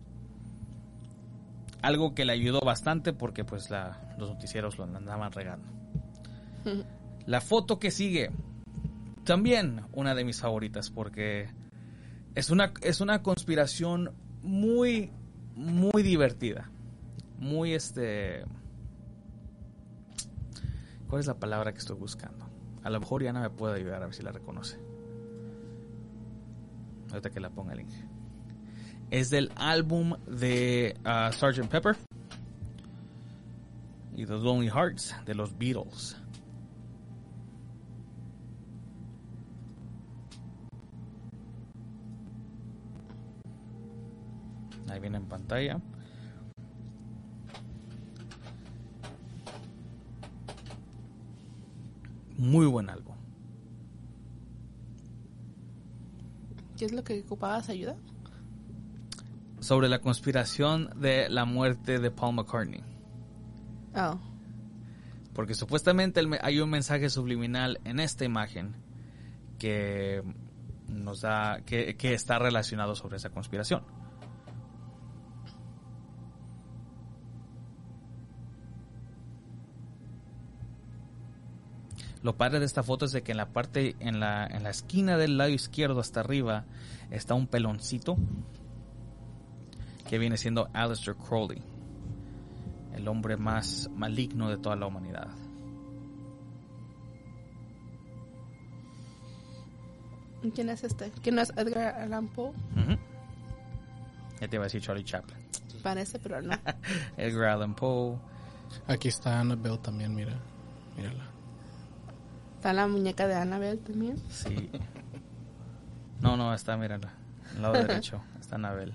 algo que le ayudó bastante porque pues la, los noticieros lo andaban regando. (laughs) La foto que sigue, también una de mis favoritas porque es una, es una conspiración muy, muy divertida. Muy este... ¿Cuál es la palabra que estoy buscando? A lo mejor Yana me puede ayudar a ver si la reconoce. Ahorita que la ponga el link. Es del álbum de uh, Sgt. Pepper y The Lonely Hearts de los Beatles. Ahí viene en pantalla. Muy buen álbum. ¿Qué es lo que ocupabas ayuda? Sobre la conspiración de la muerte de Paul McCartney. Oh. Porque supuestamente hay un mensaje subliminal en esta imagen que nos da que, que está relacionado sobre esa conspiración. Lo padre de esta foto es de que en la parte, en la, en la esquina del lado izquierdo hasta arriba está un peloncito que viene siendo Aleister Crowley, el hombre más maligno de toda la humanidad. ¿Y ¿Quién es este? ¿Quién es Edgar Allan Poe? Ujú. Ya te iba a decir Charlie Chaplin. Parece, pero no. (laughs) Edgar Allan Poe. Aquí está Annabelle también, mira. Mírala. Está la muñeca de Annabelle también. Sí. No, no, está, mírala. Al lado (laughs) derecho. Está Anabel.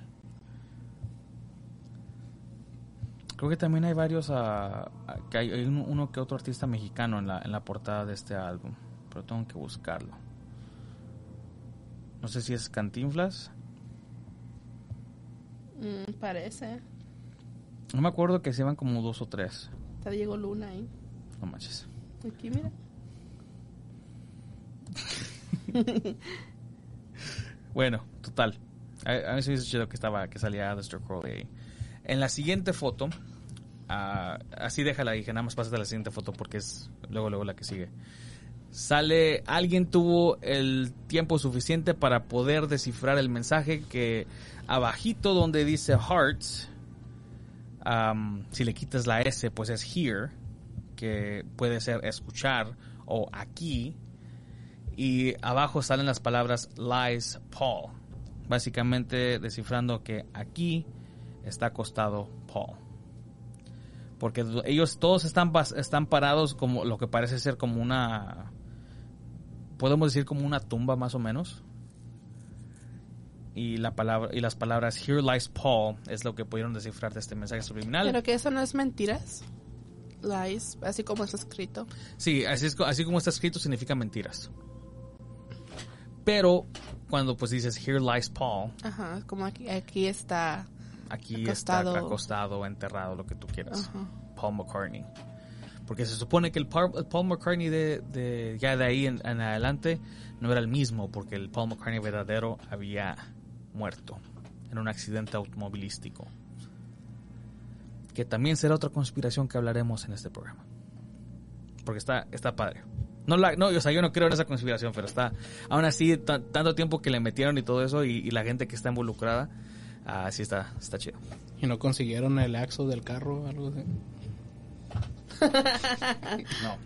Creo que también hay varios. ah, que hay, hay uno, que otro artista mexicano en la, en la portada de este álbum. Pero tengo que buscarlo. No sé si es Cantinflas. Mm, parece. No me acuerdo que se iban como dos o tres. Está Diego Luna ahí. No manches. Aquí, mira. (laughs) Bueno, total. A, a mí se me hizo chido que estaba, que salía Aleister Crowley ahí. En la siguiente foto, así déjala, dije, nada más pásate la siguiente foto porque es luego, luego la que sigue. Sale, alguien tuvo el tiempo suficiente para poder descifrar el mensaje que abajito donde dice hearts, si le quitas la S, pues es here, que puede ser escuchar o aquí, y abajo salen las palabras lies Paul. Básicamente descifrando que aquí está acostado Paul. Porque ellos todos están, están parados como lo que parece ser como una... Podemos decir como una tumba más o menos. Y, la palabra, y las palabras Here lies Paul es lo que pudieron descifrar de este mensaje subliminal. Pero que eso no es mentiras. Lies, así como está escrito. Sí, así, es, así como está escrito significa mentiras. Pero cuando pues dices Here lies Paul, Ajá, como aquí, aquí está. Aquí Acostado. está acostado, enterrado, lo que tú quieras. Ajá. Paul McCartney. Porque se supone que el Paul, McCartney de, de- ya de ahí en, en adelante no era el mismo, porque el Paul McCartney verdadero había muerto en un accidente automovilístico. Que también será otra conspiración que hablaremos en este programa. Porque está, está padre. No, la, no, o sea, yo no creo en esa conspiración, pero está, aún así, ta- tanto tiempo que le metieron y todo eso, y, y la gente que está involucrada, ah, sí está, está chido. ¿Y no consiguieron el axo del carro o algo así? (laughs) No.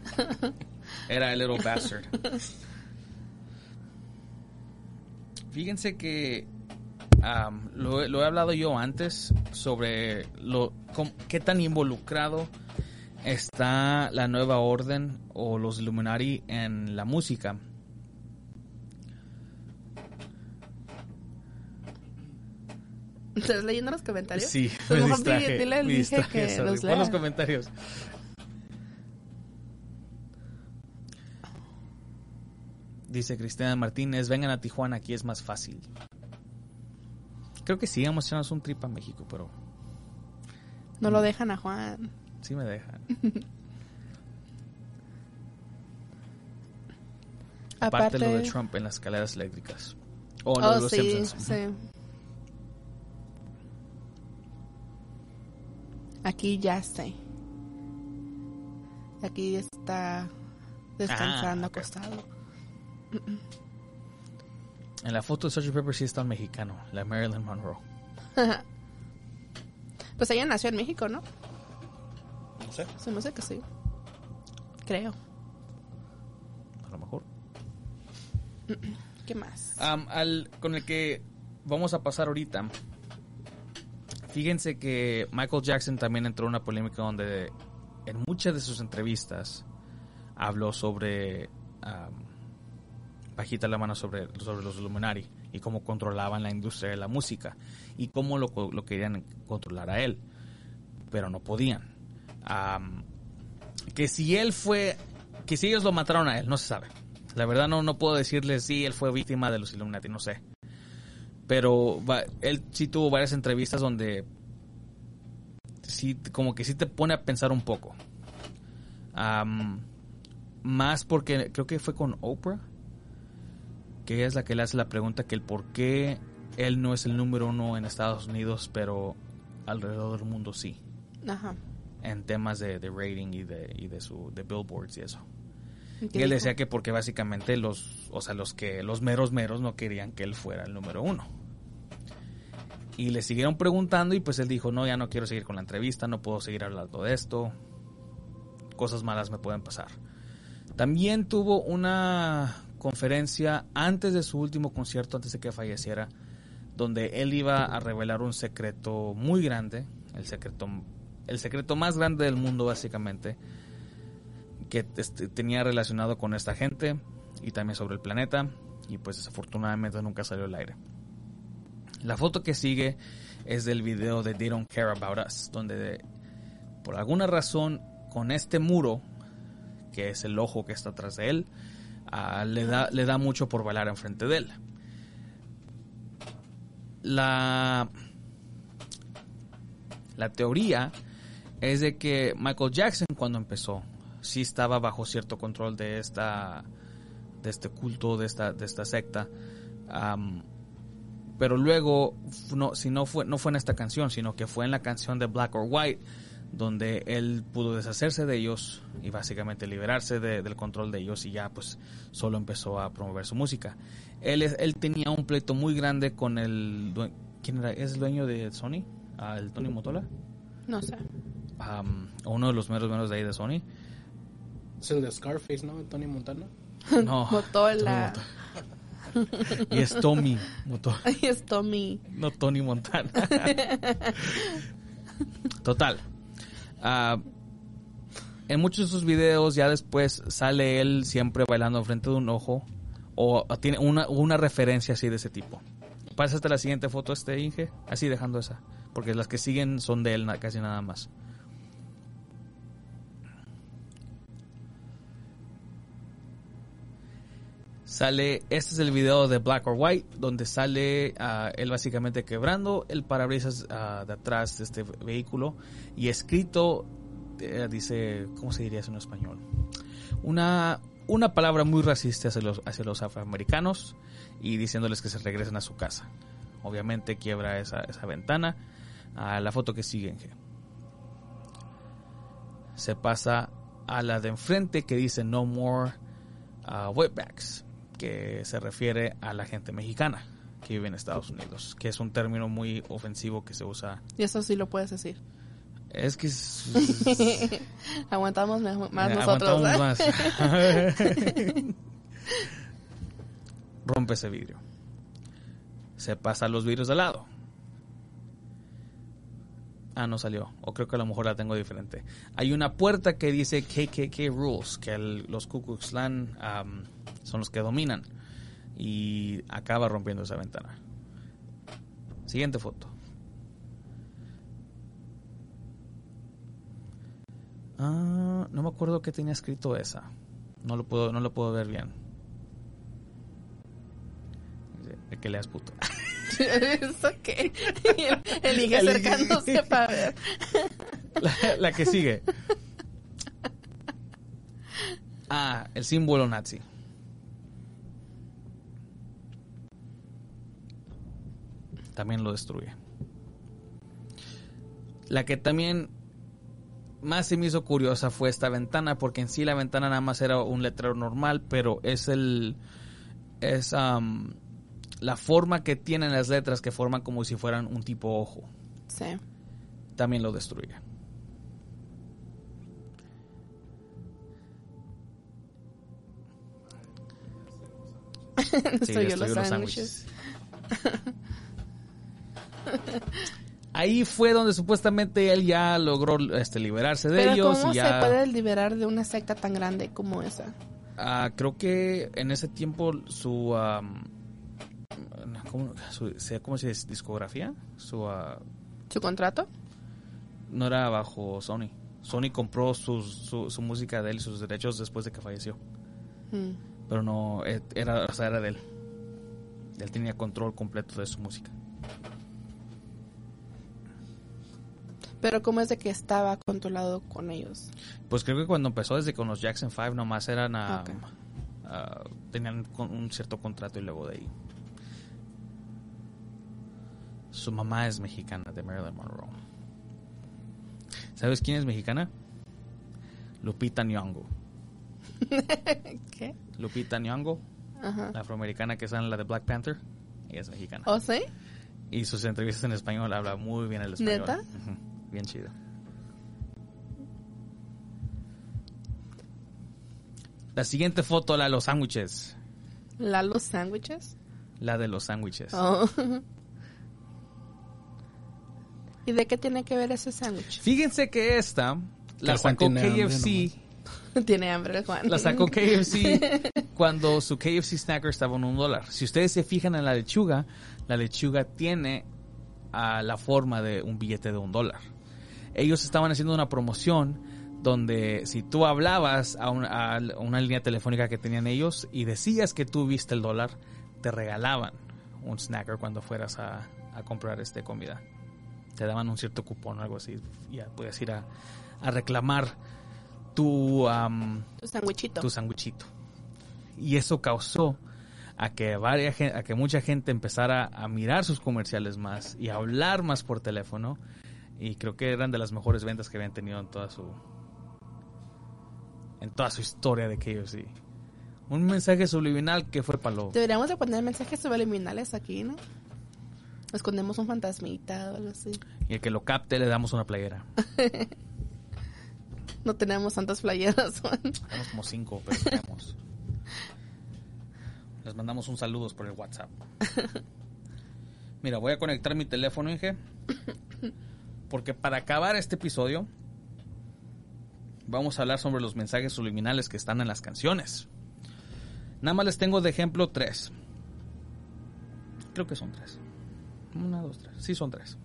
Era el Little Bastard. Fíjense que am, lo, he- lo he hablado yo antes sobre lo com- qué tan involucrado está la nueva orden o los Illuminati en la música. ¿Estás leyendo los comentarios? Sí, Pues me mejor distraje. dile Inge distraje, que los Pon los comentarios. Dice Cristina Martínez, vengan a Tijuana, aquí es más fácil. Creo que sí, vamos a echarnos un trip a México, pero No lo dejan a Juan. sí me dejan. (laughs) Aparte, lo de Trump en las escaleras eléctricas. O lo de Oh, los sí, Simpsons. sí. Aquí ya está. Aquí está descansando Ah, acostado. En la foto de Sgt. Pepper sí está un mexicano, la Marilyn Monroe. (laughs) Pues ella nació en México, ¿no? No sé, Se me hace que sí. Creo. a lo mejor. (clears throat) ¿Qué más? Am, al, con el que vamos a pasar ahorita. Fíjense que Michael Jackson también entró en una polémica donde en muchas de sus entrevistas habló sobre bajita la mano sobre, sobre los Illuminati y cómo controlaban la industria de la música y cómo lo, lo querían controlar a él, pero no podían. Am, que si él fue, que si ellos lo mataron a él, no se sabe. La verdad no, no puedo decirles si él fue víctima de los Illuminati, no sé. Pero va- él sí tuvo varias entrevistas donde sí, como que sí te pone a pensar un poco. Am, más porque creo que fue con Oprah, que es la que le hace la pregunta que el por qué él no es el número uno en Estados Unidos, pero alrededor del mundo sí, Ajá. en temas de, de rating y de, y de su de billboards y eso. ¿Y él dijo? decía que porque básicamente los, o sea, los que los meros meros no querían que él fuera el número uno. Y le siguieron preguntando y pues él dijo, no, ya no quiero seguir con la entrevista, no puedo seguir hablando de esto. Cosas malas me pueden pasar. También tuvo una conferencia antes de su último concierto, antes de que falleciera, donde él iba a revelar un secreto muy grande, el secreto, el secreto más grande del mundo básicamente, que este, tenía relacionado con esta gente y también sobre el planeta y pues desafortunadamente nunca salió al aire. La foto que sigue es del video de They Don't Care About Us, donde por alguna razón con este muro, que es el ojo que está atrás de él, ah, le, da, le da mucho por bailar enfrente de él. La, la teoría es de que Michael Jackson cuando empezó sí estaba bajo cierto control de esta de este culto de esta de esta secta. Pero luego no si no fue no fue en esta canción sino que fue en la canción de Black or White donde él pudo deshacerse de ellos y básicamente liberarse de- del control de ellos y ya pues solo empezó a promover su música. Él es- él tenía un pleito muy grande con el quién era es el dueño de Sony el Tony Motola No sé. Am, uno de los meros menos de ahí de Sony Es el de Scarface, ¿no? Tony Montana. (laughs) No. Motola. Y es Tommy Motola, (laughs) Ahí es Tommy. no Tony Montana. Total. Ah, en muchos de sus videos ya después sale él siempre bailando enfrente de un ojo o tiene una, una referencia así de ese tipo. Pásate la siguiente foto este Inge, así dejando esa, porque las que siguen son de él casi nada más. Sale, este es el video de Black or White, donde sale ah, él básicamente quebrando el parabrisas ah, de atrás de este vehículo y escrito, eh, dice, ¿cómo se diría eso en español? Una, una palabra muy racista hacia los, hacia los afroamericanos y diciéndoles que se regresen a su casa. Obviamente quiebra esa, esa ventana. A la foto que sigue, Inge. Se pasa a la de enfrente que dice No More uh, Wetbacks, que se refiere a la gente mexicana que vive en Estados Unidos, que es un término muy ofensivo que se usa. Y eso sí lo puedes decir. Es que es- (laughs) Aguantamos más Eh, nosotros. aguantamos más. (laughs) Rompe ese vidrio. Se pasa los vidrios de lado. Ah, no salió. O creo que a lo mejor la tengo diferente. Hay una puerta que dice KKK Rules, que el- los Ku Klux Klan son los que dominan. Y acaba rompiendo esa ventana. Siguiente foto. Ah, no me acuerdo qué tenía escrito esa. No lo puedo, no lo puedo ver bien. De que leas puto. ¿Eso qué? (laughs) El, el Inge El- acercándose para ver. La, la que sigue. (laughs) Ah, el símbolo nazi. También lo destruye. La que también más se me hizo curiosa fue esta ventana, porque en sí la ventana nada más era un letrero normal, pero es el. Es la forma que tienen las letras que forman como si fueran un tipo ojo. Sí. También lo destruye. (laughs) Sí, los sándwiches. (laughs) (laughs) Ahí fue donde supuestamente él ya logró este, liberarse de Pero ellos. ¿cómo y ya, se puede liberar de una secta tan grande como esa? Ah, creo que en ese tiempo su... am, ¿cómo, su- se- cómo se dice? ¿Discografía? Su, ah, ¿Su contrato? no era bajo Sony. Sony compró sus- su, su música de él y sus derechos después de que falleció. Mm. Pero no, era, o sea, era de él. Él tenía control completo de su música. Pero ¿cómo es de que estaba controlado con ellos? Pues creo que cuando empezó desde con los Jackson 5 nomás eran a, Ok. a- tenían con- un cierto contrato y luego de ahí. Su mamá es mexicana de Marilyn Monroe. ¿Sabes quién es mexicana? Lupita Nyong'o. (laughs) ¿Qué? Lupita Nyong'o, la afroamericana que está en la de Black Panther, ella es mexicana. ¿O sí? Y sus entrevistas en español habla muy bien el español. ¿Neta? Ujú, Bien chido. La siguiente foto, la de los sándwiches. ¿Lalo Sándwiches? La de los sándwiches. Oh. (laughs) ¿Y de qué tiene que ver ese sándwich? Fíjense que esta la sacó KFC. (laughs) tiene hambre el Juan. La sacó KFC (laughs) cuando su KFC snacker estaba en un dólar. Si ustedes se fijan en la lechuga, la lechuga tiene ah, la forma de un billete de un dólar. Ellos estaban haciendo una promoción donde si tú hablabas a, un- a una línea telefónica que tenían ellos y decías que tú viste el dólar, te regalaban un snacker cuando fueras a, a comprar este comida. Te daban un cierto cupón o algo así. y Ya podías ir a, a reclamar tu... am, Tu sandwichito. Y eso causó a que, varias, a que mucha gente empezara a mirar sus comerciales más y a hablar más por teléfono. Y creo que eran de las mejores ventas que habían tenido en toda su en toda su historia de KFC. Un mensaje subliminal que fue para lo... Deberíamos de poner mensajes subliminales aquí, ¿no? Escondemos un fantasmita o algo así. Y el que lo capte le damos una playera. (laughs) No tenemos tantas playeras, Juan. Tenemos como cinco, pero tenemos. Les mandamos un saludos por el WhatsApp. (laughs) Mira, voy a conectar mi teléfono, Inge. Porque para acabar este episodio, vamos a hablar sobre los mensajes subliminales que están en las canciones. Nada más les tengo de ejemplo tres. Creo que son tres. Una, dos, tres. Sí, son tres.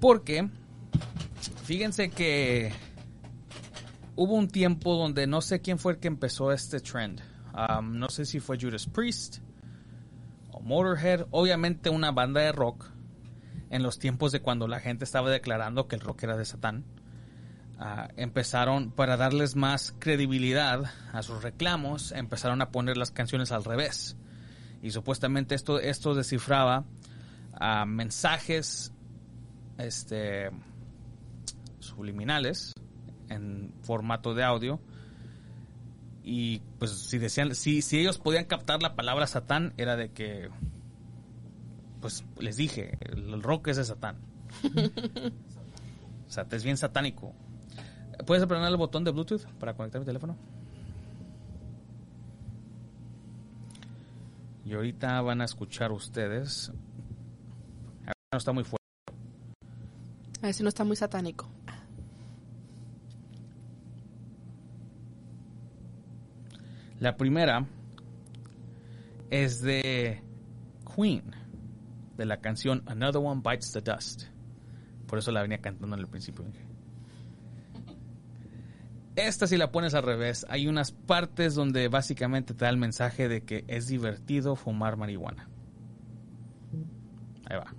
Porque, fíjense que hubo un tiempo donde no sé quién fue el que empezó este trend. Um, no sé si fue Judas Priest o Motorhead. Obviamente una banda de rock en los tiempos de cuando la gente estaba declarando que el rock era de Satán. ah, empezaron, para darles más credibilidad a sus reclamos, empezaron a poner las canciones al revés. Y supuestamente esto, esto descifraba ah, mensajes este, subliminales en formato de audio. Y pues si decían, si, si ellos podían captar la palabra Satán, era de que pues les dije, el, rock es de Satán. (laughs) o sea, es bien satánico. ¿Puedes apretar el botón de Bluetooth para conectar mi teléfono? Y ahorita van a escuchar ustedes. A ver, No está muy fuerte. A ver si no está muy satánico. La primera es de Queen, de la canción Another One Bites the Dust. Por eso la venía cantando en el principio. Esta si la pones al revés, hay unas partes donde básicamente te da el mensaje de que es divertido fumar marihuana. Ahí va.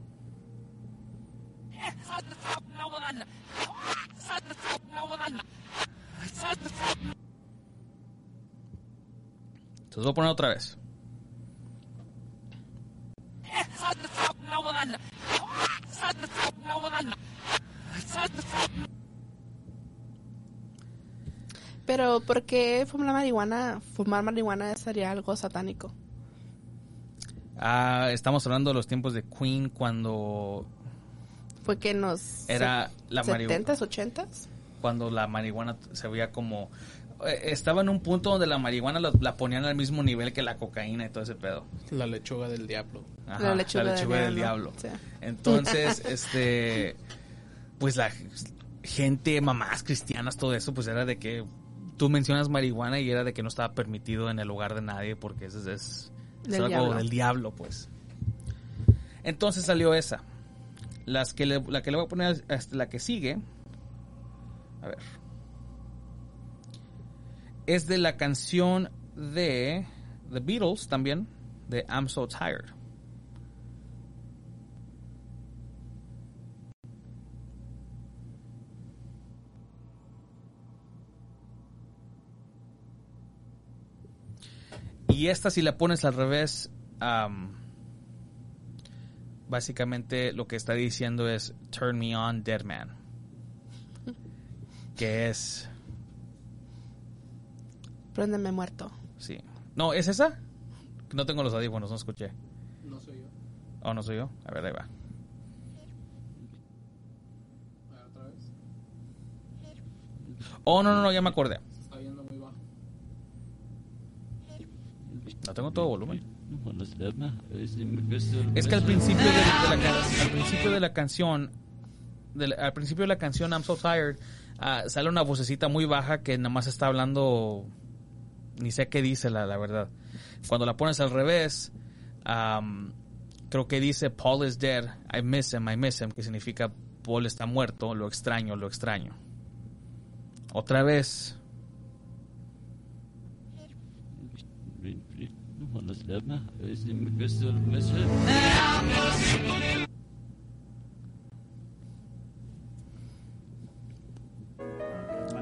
Entonces voy a poner otra vez. Pero ¿por qué fumar marihuana, fumar marihuana sería algo satánico? Ah, estamos hablando de los tiempos de Queen cuando Fue que nos Era la marihuana. 70s, 80s. cuando la marihuana se veía como estaba en un punto donde la marihuana la, la ponían al mismo nivel que la cocaína y todo ese pedo. La lechuga del diablo. Ajá, La lechuga del del diablo. diablo. Sí. Entonces, (laughs) este, pues la gente, mamás cristianas, todo eso, pues era de que tú mencionas marihuana y era de que no estaba permitido en el hogar de nadie porque eso es, es, es Del algo diablo. del diablo, pues. Entonces salió esa. Las que le- la que le voy a poner, este, la que sigue, a ver, es de la canción de The Beatles también, de I'm So Tired. Y esta si la pones al revés, am, básicamente lo que está diciendo es Turn Me On Dead Man. (laughs) Que es... Préndeme muerto. Sí. No, ¿es esa? No tengo los audífonos, no escuché. No soy yo. ¿O no soy yo? A ver, ahí va. otra vez. Oh, no, no, no, ya me acordé. Se está viendo muy bajo. No tengo todo volumen. Es que al principio de, de la, al principio de la canción, al principio de la canción I'm So Tired, ah, sale una vocecita muy baja que nada más está hablando, ni sé qué dice la, la verdad. Cuando la pones al revés, am, creo que dice Paul is dead, I miss him, I miss him, que significa Paul está muerto, lo extraño, lo extraño. Otra vez,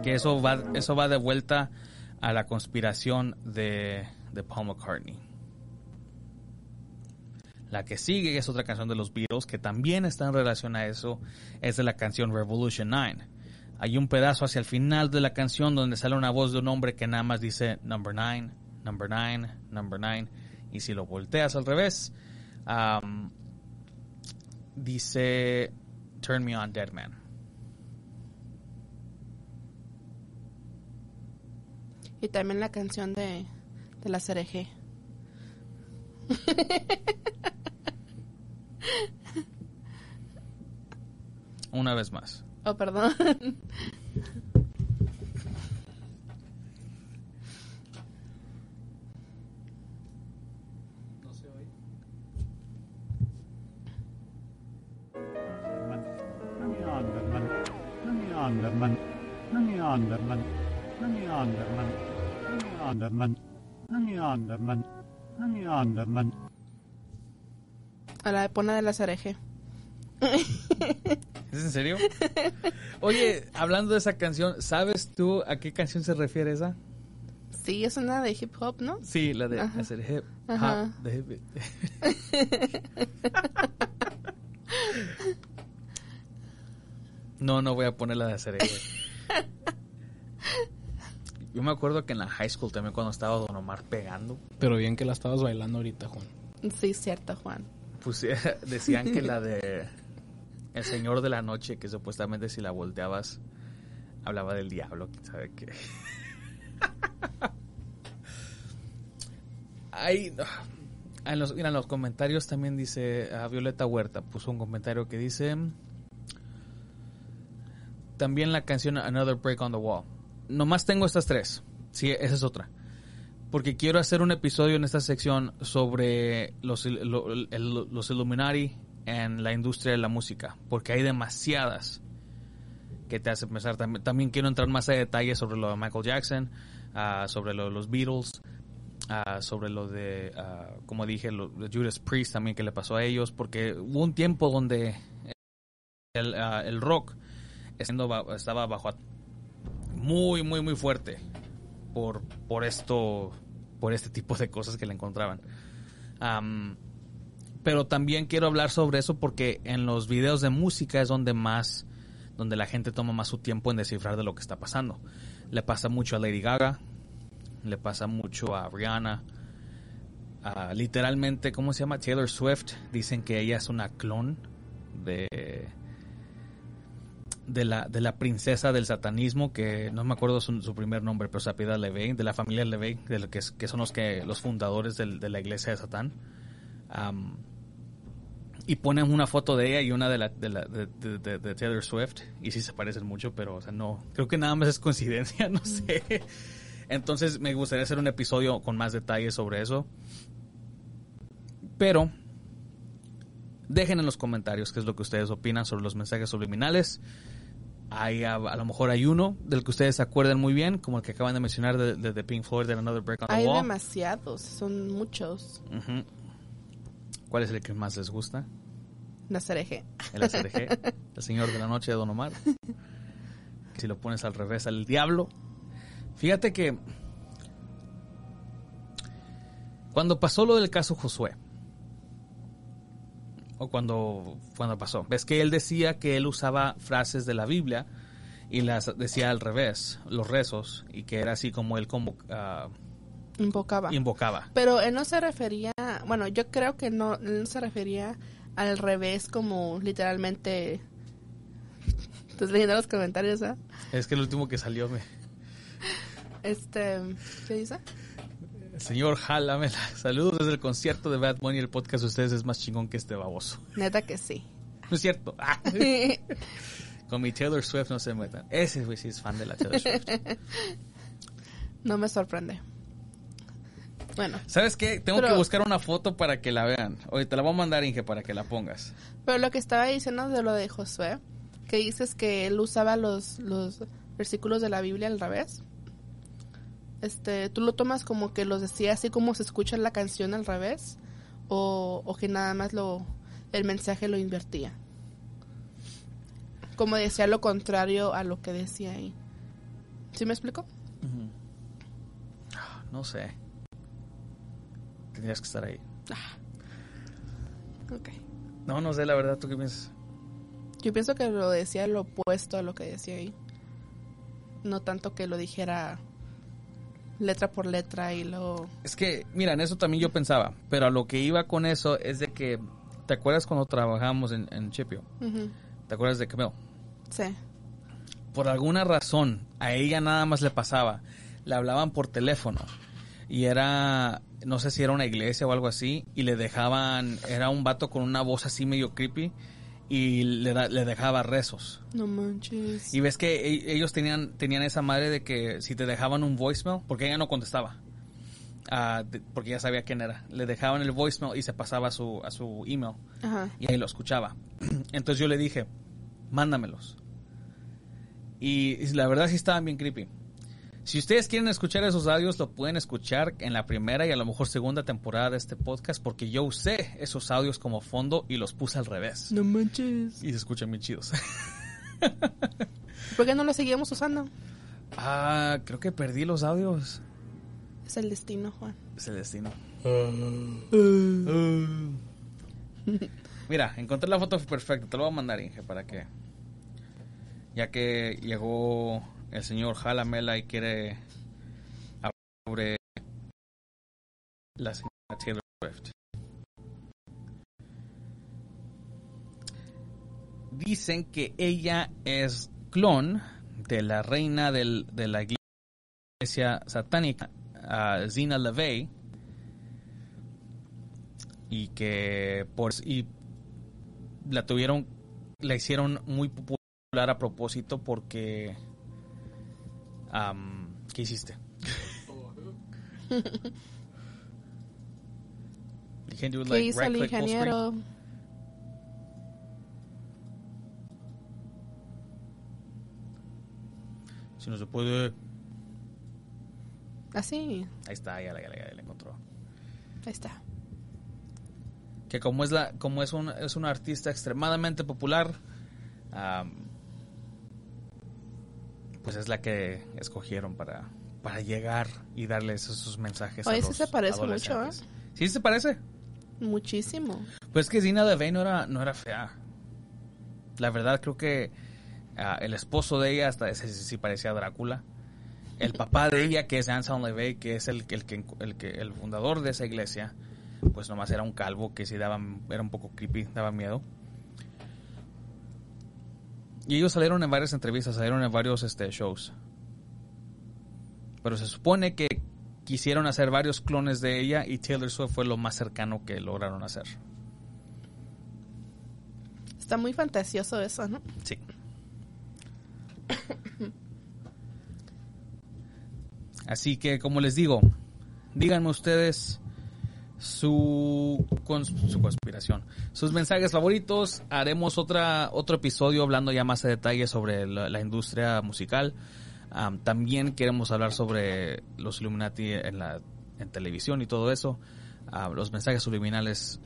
que eso va, eso va de vuelta a la conspiración de, Paul McCartney. La que sigue es otra canción de los Beatles que también está en relación a eso, es de la canción Revolution 9. Hay un pedazo hacia el final de la canción donde sale una voz de un hombre que nada más dice number 9, number 9, number 9. Y si lo volteas al revés, dice Turn Me On Dead Man. Y también la canción de, de la CRG. Una vez más. Oh, perdón. No se oye. A la pona de la CRG. (laughs) ¿Es en serio? Oye, hablando de esa canción, ¿sabes tú a qué canción se refiere esa? Sí, es una de hip hop, ¿no? Sí, la de Ajá. hacer hip Ajá. hop, the hip- (laughs) No, no voy a poner la de hacer hip. (laughs) Yo me acuerdo que en la high school también cuando estaba Don Omar pegando, Pero bien que la estabas bailando ahorita, Juan. Sí, cierto, Juan. pues (laughs) decían que la de El Señor de la Noche, que supuestamente si la volteabas hablaba del diablo, quién sabe qué. (laughs) Ahí, en los, mira, en los comentarios también dice, a Violeta Huerta puso un comentario que dice, también la canción Another Break on the Wall. Nomás tengo estas tres, sí, esa es otra. Porque quiero hacer un episodio en esta sección sobre los, lo- los Illuminati en la industria de la música, porque hay demasiadas que te hacen pensar. También, quiero entrar más a detalle sobre lo de Michael Jackson, ah, sobre lo de los Beatles, ah, sobre lo de, ah, como dije, lo de Judas Priest también que le pasó a ellos, porque hubo un tiempo donde el, el rock estaba bajo muy, muy, muy fuerte por, por esto, por este tipo de cosas que le encontraban. Pero también quiero hablar sobre eso porque en los videos de música es donde más, donde la gente toma más su tiempo en descifrar de lo que está pasando. Le pasa mucho a Lady Gaga, le pasa mucho a Rihanna. literalmente, ¿cómo se llama? Taylor Swift. Dicen que ella es una clon de de la, de la princesa del satanismo, que no me acuerdo su, su primer nombre, pero se apellida Levey, de la familia Levey, de lo que, son los que los fundadores de la iglesia de Satán. Y ponen una foto de ella y una de, la, de, la- de- de- de- de Taylor Swift, y sí se parecen mucho, pero o sea, no, creo que nada más es coincidencia, (laughs) no sé. Entonces me gustaría hacer un episodio con más detalles sobre eso. Pero dejen en los comentarios qué es lo que ustedes opinan sobre los mensajes subliminales. Hay, a, a lo mejor hay uno del que ustedes se acuerdan muy bien, como el que acaban de mencionar de, de, de Pink Floyd, de Another Break on the Hay Wall. demasiados, son muchos. ¿Cuál es el que más les gusta? La cereje. El ACDG, el Señor de la Noche de Don Omar. (laughs) Si lo pones al revés, al diablo. Fíjate que cuando pasó lo del caso Josué, o cuando, cuando pasó, ves que él decía que él usaba frases de la Biblia y las decía al revés, los rezos, y que era así como él como, ah, Invocaba. invocaba. Pero él no se refería, bueno, yo creo que no, él no se refería al revés como literalmente... (laughs) Estás leyendo los comentarios, ¿ah? Es que el último que salió me... Este, ¿qué dice? Señor Jalamela, (laughs) saludos desde el concierto de Bad Bunny. El podcast de ustedes es más chingón que este baboso. Neta que sí. No es cierto. Ah, (laughs) con mi Taylor Swift no se metan. Ese güey sí es fan de la Taylor Swift. (laughs) no me sorprende. Bueno, ¿Sabes qué? Tengo Pero- que buscar una foto para que la vean. Oye, te la voy a mandar, Inge, para que la pongas. pero lo que estaba diciendo de lo de Josué, que dices que él usaba los, los versículos de la Biblia al revés. Este, ¿tú lo tomas como que los decía así como se escucha la canción al revés? ¿O, o que nada más lo el mensaje lo invertía? Como decía lo contrario a lo que decía ahí. ¿Sí me explico? No sé. Tendrías que estar ahí. Ok. No, no sé, la verdad. ¿Tú qué piensas? Yo pienso que lo decía lo opuesto a lo que decía ahí. No tanto que lo dijera letra por letra y lo... Es que, mira, en eso también yo pensaba. Pero a lo que iba con eso es de que... ¿Te acuerdas cuando trabajamos en, en Chipio? ¿Te acuerdas de Camille? Sí. por alguna razón a ella nada más le pasaba. Le hablaban por teléfono y era, no sé si era una iglesia o algo así, y le dejaban, era un vato con una voz así medio creepy y le, da- le dejaba rezos. No manches. Y ves que e- ellos tenían, tenían esa madre de que si te dejaban un voicemail, porque ella no contestaba, ah, de- porque ya sabía quién era, le dejaban el voicemail y se pasaba a su, a su email Ajá. y ahí lo escuchaba. (clears throat) Entonces yo le dije, mándamelos. Y, y la verdad sí estaban bien creepy. Si ustedes quieren escuchar esos audios, lo pueden escuchar en la primera y a lo mejor segunda temporada de este podcast, porque yo usé esos audios como fondo y los puse al revés. No manches. Y se escuchan bien chidos. ¿Por qué no lo seguimos usando? ah, creo que perdí los audios. Es el destino, Juan. Es el destino. Mira, encontré la foto perfecta. Te lo voy a mandar, Inge, para que. Ya que llegó el señor Jalamela y quiere hablar sobre la señora Taylor Swift. Dicen que ella es clon de la reina del- de la iglesia satánica, Zina LeVay, y que por y la tuvieron la hicieron muy popular a propósito porque am, ¿qué hiciste? (laughs) You can do ¿Qué like hizo right el ingeniero? Si no se puede. Así. Ahí está, ya la, ya la- ya la encontró. Ahí está. que como es la como es un es un artista extremadamente popular am, pues es la que escogieron para para llegar y darles esos mensajes Oye, a sí los se parece mucho, ¿eh? sí se parece Muchísimo. pues que Zina Devey no era no era fea la verdad creo que ah, el esposo de ella hasta ese sí parecía Drácula el papá de ella, que es Anselm LaVey, que es el, el, que, el, que, el fundador de esa iglesia, pues nomás era un calvo que sí daba, era un poco creepy, daba miedo. Y ellos salieron en varias entrevistas, salieron en varios este, shows. Pero se supone que quisieron hacer varios clones de ella y Taylor Swift fue lo más cercano que lograron hacer. Está muy fantasioso eso, ¿no? Sí. (coughs) Así que, como les digo, díganme ustedes su, su conspiración, sus mensajes favoritos. Haremos otra, otro episodio hablando ya más de detalle sobre la, industria musical. también queremos hablar sobre los Illuminati en, la, en televisión y todo eso. los mensajes subliminales.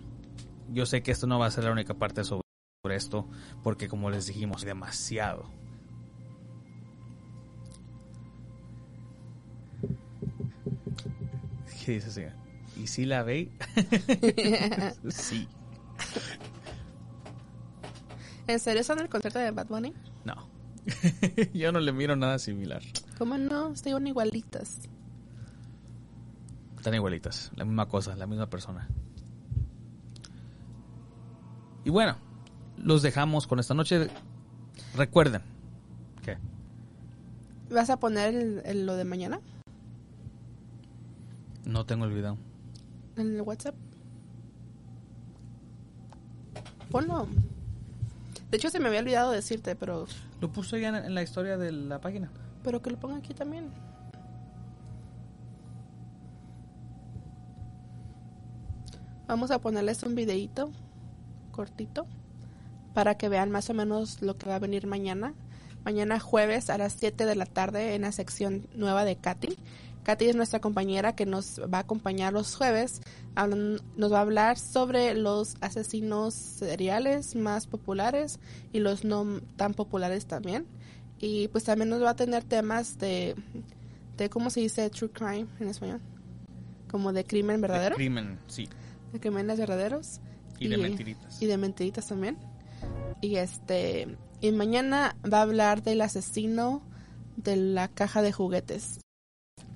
Yo sé que esto no va a ser la única parte sobre esto, porque como les dijimos, demasiado. ¿Qué dice, señor? ¿Y si la ve? (laughs) sí. ¿En serio son el concierto de Bad Bunny? No. (laughs) Yo no le miro nada similar. ¿Cómo no? Están igualitas. Están igualitas. La misma cosa, la misma persona. Y bueno, los dejamos con esta noche. Recuerden. ¿Qué? ¿Vas a poner lo de mañana? No tengo el video. ¿En el WhatsApp? Ponlo. De hecho, se me había olvidado decirte, pero... Lo puse ya en, la historia de la página. Pero que lo ponga aquí también. Vamos a ponerles un videito cortito para que vean más o menos lo que va a venir mañana. Mañana jueves a las 7 de la tarde en la sección nueva de Katy. Katy es nuestra compañera que nos va a acompañar los jueves. nos va a hablar sobre los asesinos seriales más populares y los no tan populares también. Y pues también nos va a tener temas de, de ¿cómo se dice true crime en español? Como de crimen verdadero. De crimen, sí. De crímenes verdaderos. Y, y de mentiritas. Y de mentiritas también. Y este y mañana va a hablar del asesino de la caja de juguetes.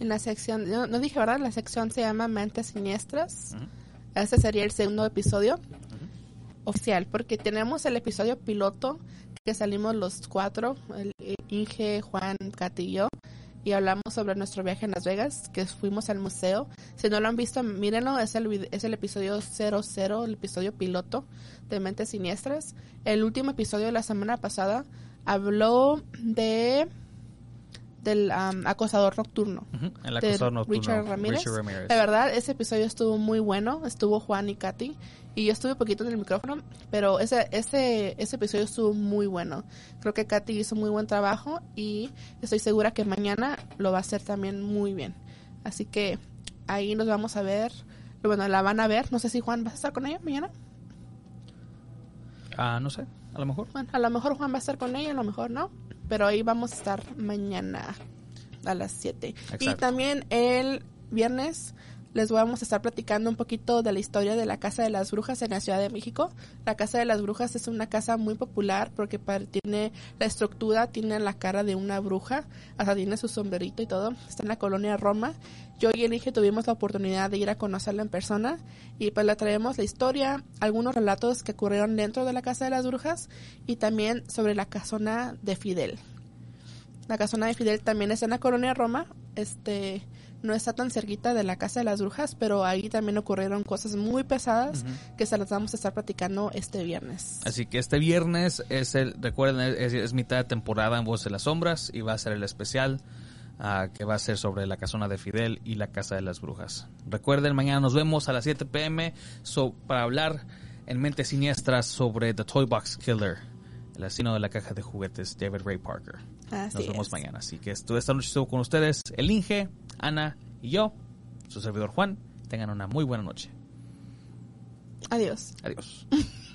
En la sección, no, dije verdad, la sección se llama Mentes Siniestras. Este sería el segundo episodio oficial, porque tenemos el episodio piloto que salimos los cuatro, el Inge, Juan, Katy y yo y hablamos sobre nuestro viaje en Las Vegas, que fuimos al museo. Si no lo han visto, mírenlo, es el, es el episodio 00, el episodio piloto de Mentes Siniestras. El último episodio de la semana pasada habló de del acosador nocturno. El acosador nocturno. Richard Ramírez. La verdad, ese episodio estuvo muy bueno. Estuvo Juan y Katy. Y yo estuve poquito en el micrófono. Pero ese, ese, ese episodio estuvo muy bueno. Creo que Katy hizo muy buen trabajo. Y estoy segura que mañana lo va a hacer también muy bien. Así que ahí nos vamos a ver. Bueno, la van a ver. No sé si Juan, ¿vas a estar con ella mañana? Ah, no sé. A lo mejor. Bueno, a lo mejor Juan va a estar con ella, a lo mejor no. Pero ahí vamos a estar mañana a las 7. Y también el viernes les vamos a estar platicando un poquito de la historia de la Casa de las Brujas en la Ciudad de México. La Casa de las Brujas es una casa muy popular porque tiene la estructura, tiene la cara de una bruja, hasta tiene su sombrerito y todo. Está en la colonia Roma. Yo y el tuvimos la oportunidad de ir a conocerla en persona y pues le traemos la historia, algunos relatos que ocurrieron dentro de la Casa de las Brujas y también sobre la casona de Fidel. La casona de Fidel también está en la colonia Roma. Este no está tan cerquita de la casa de las brujas, pero ahí también ocurrieron cosas muy pesadas que se las vamos a estar platicando este viernes. Así que este viernes es el, recuerden, es, mitad de temporada en Voz de las Sombras y va a ser el especial ah, que va a ser sobre la casona de Fidel y la casa de las brujas. Recuerden, mañana nos vemos a las 7 pm para hablar en Mentes Siniestras sobre The Toy Box Killer, el asesino de la caja de juguetes, David Ray Parker. Así Nos vemos es. mañana. Así que esto, esta noche estuvo con ustedes el Inge, Ana y yo, su servidor Juan. Tengan una muy buena noche. Adiós. Adiós. (laughs)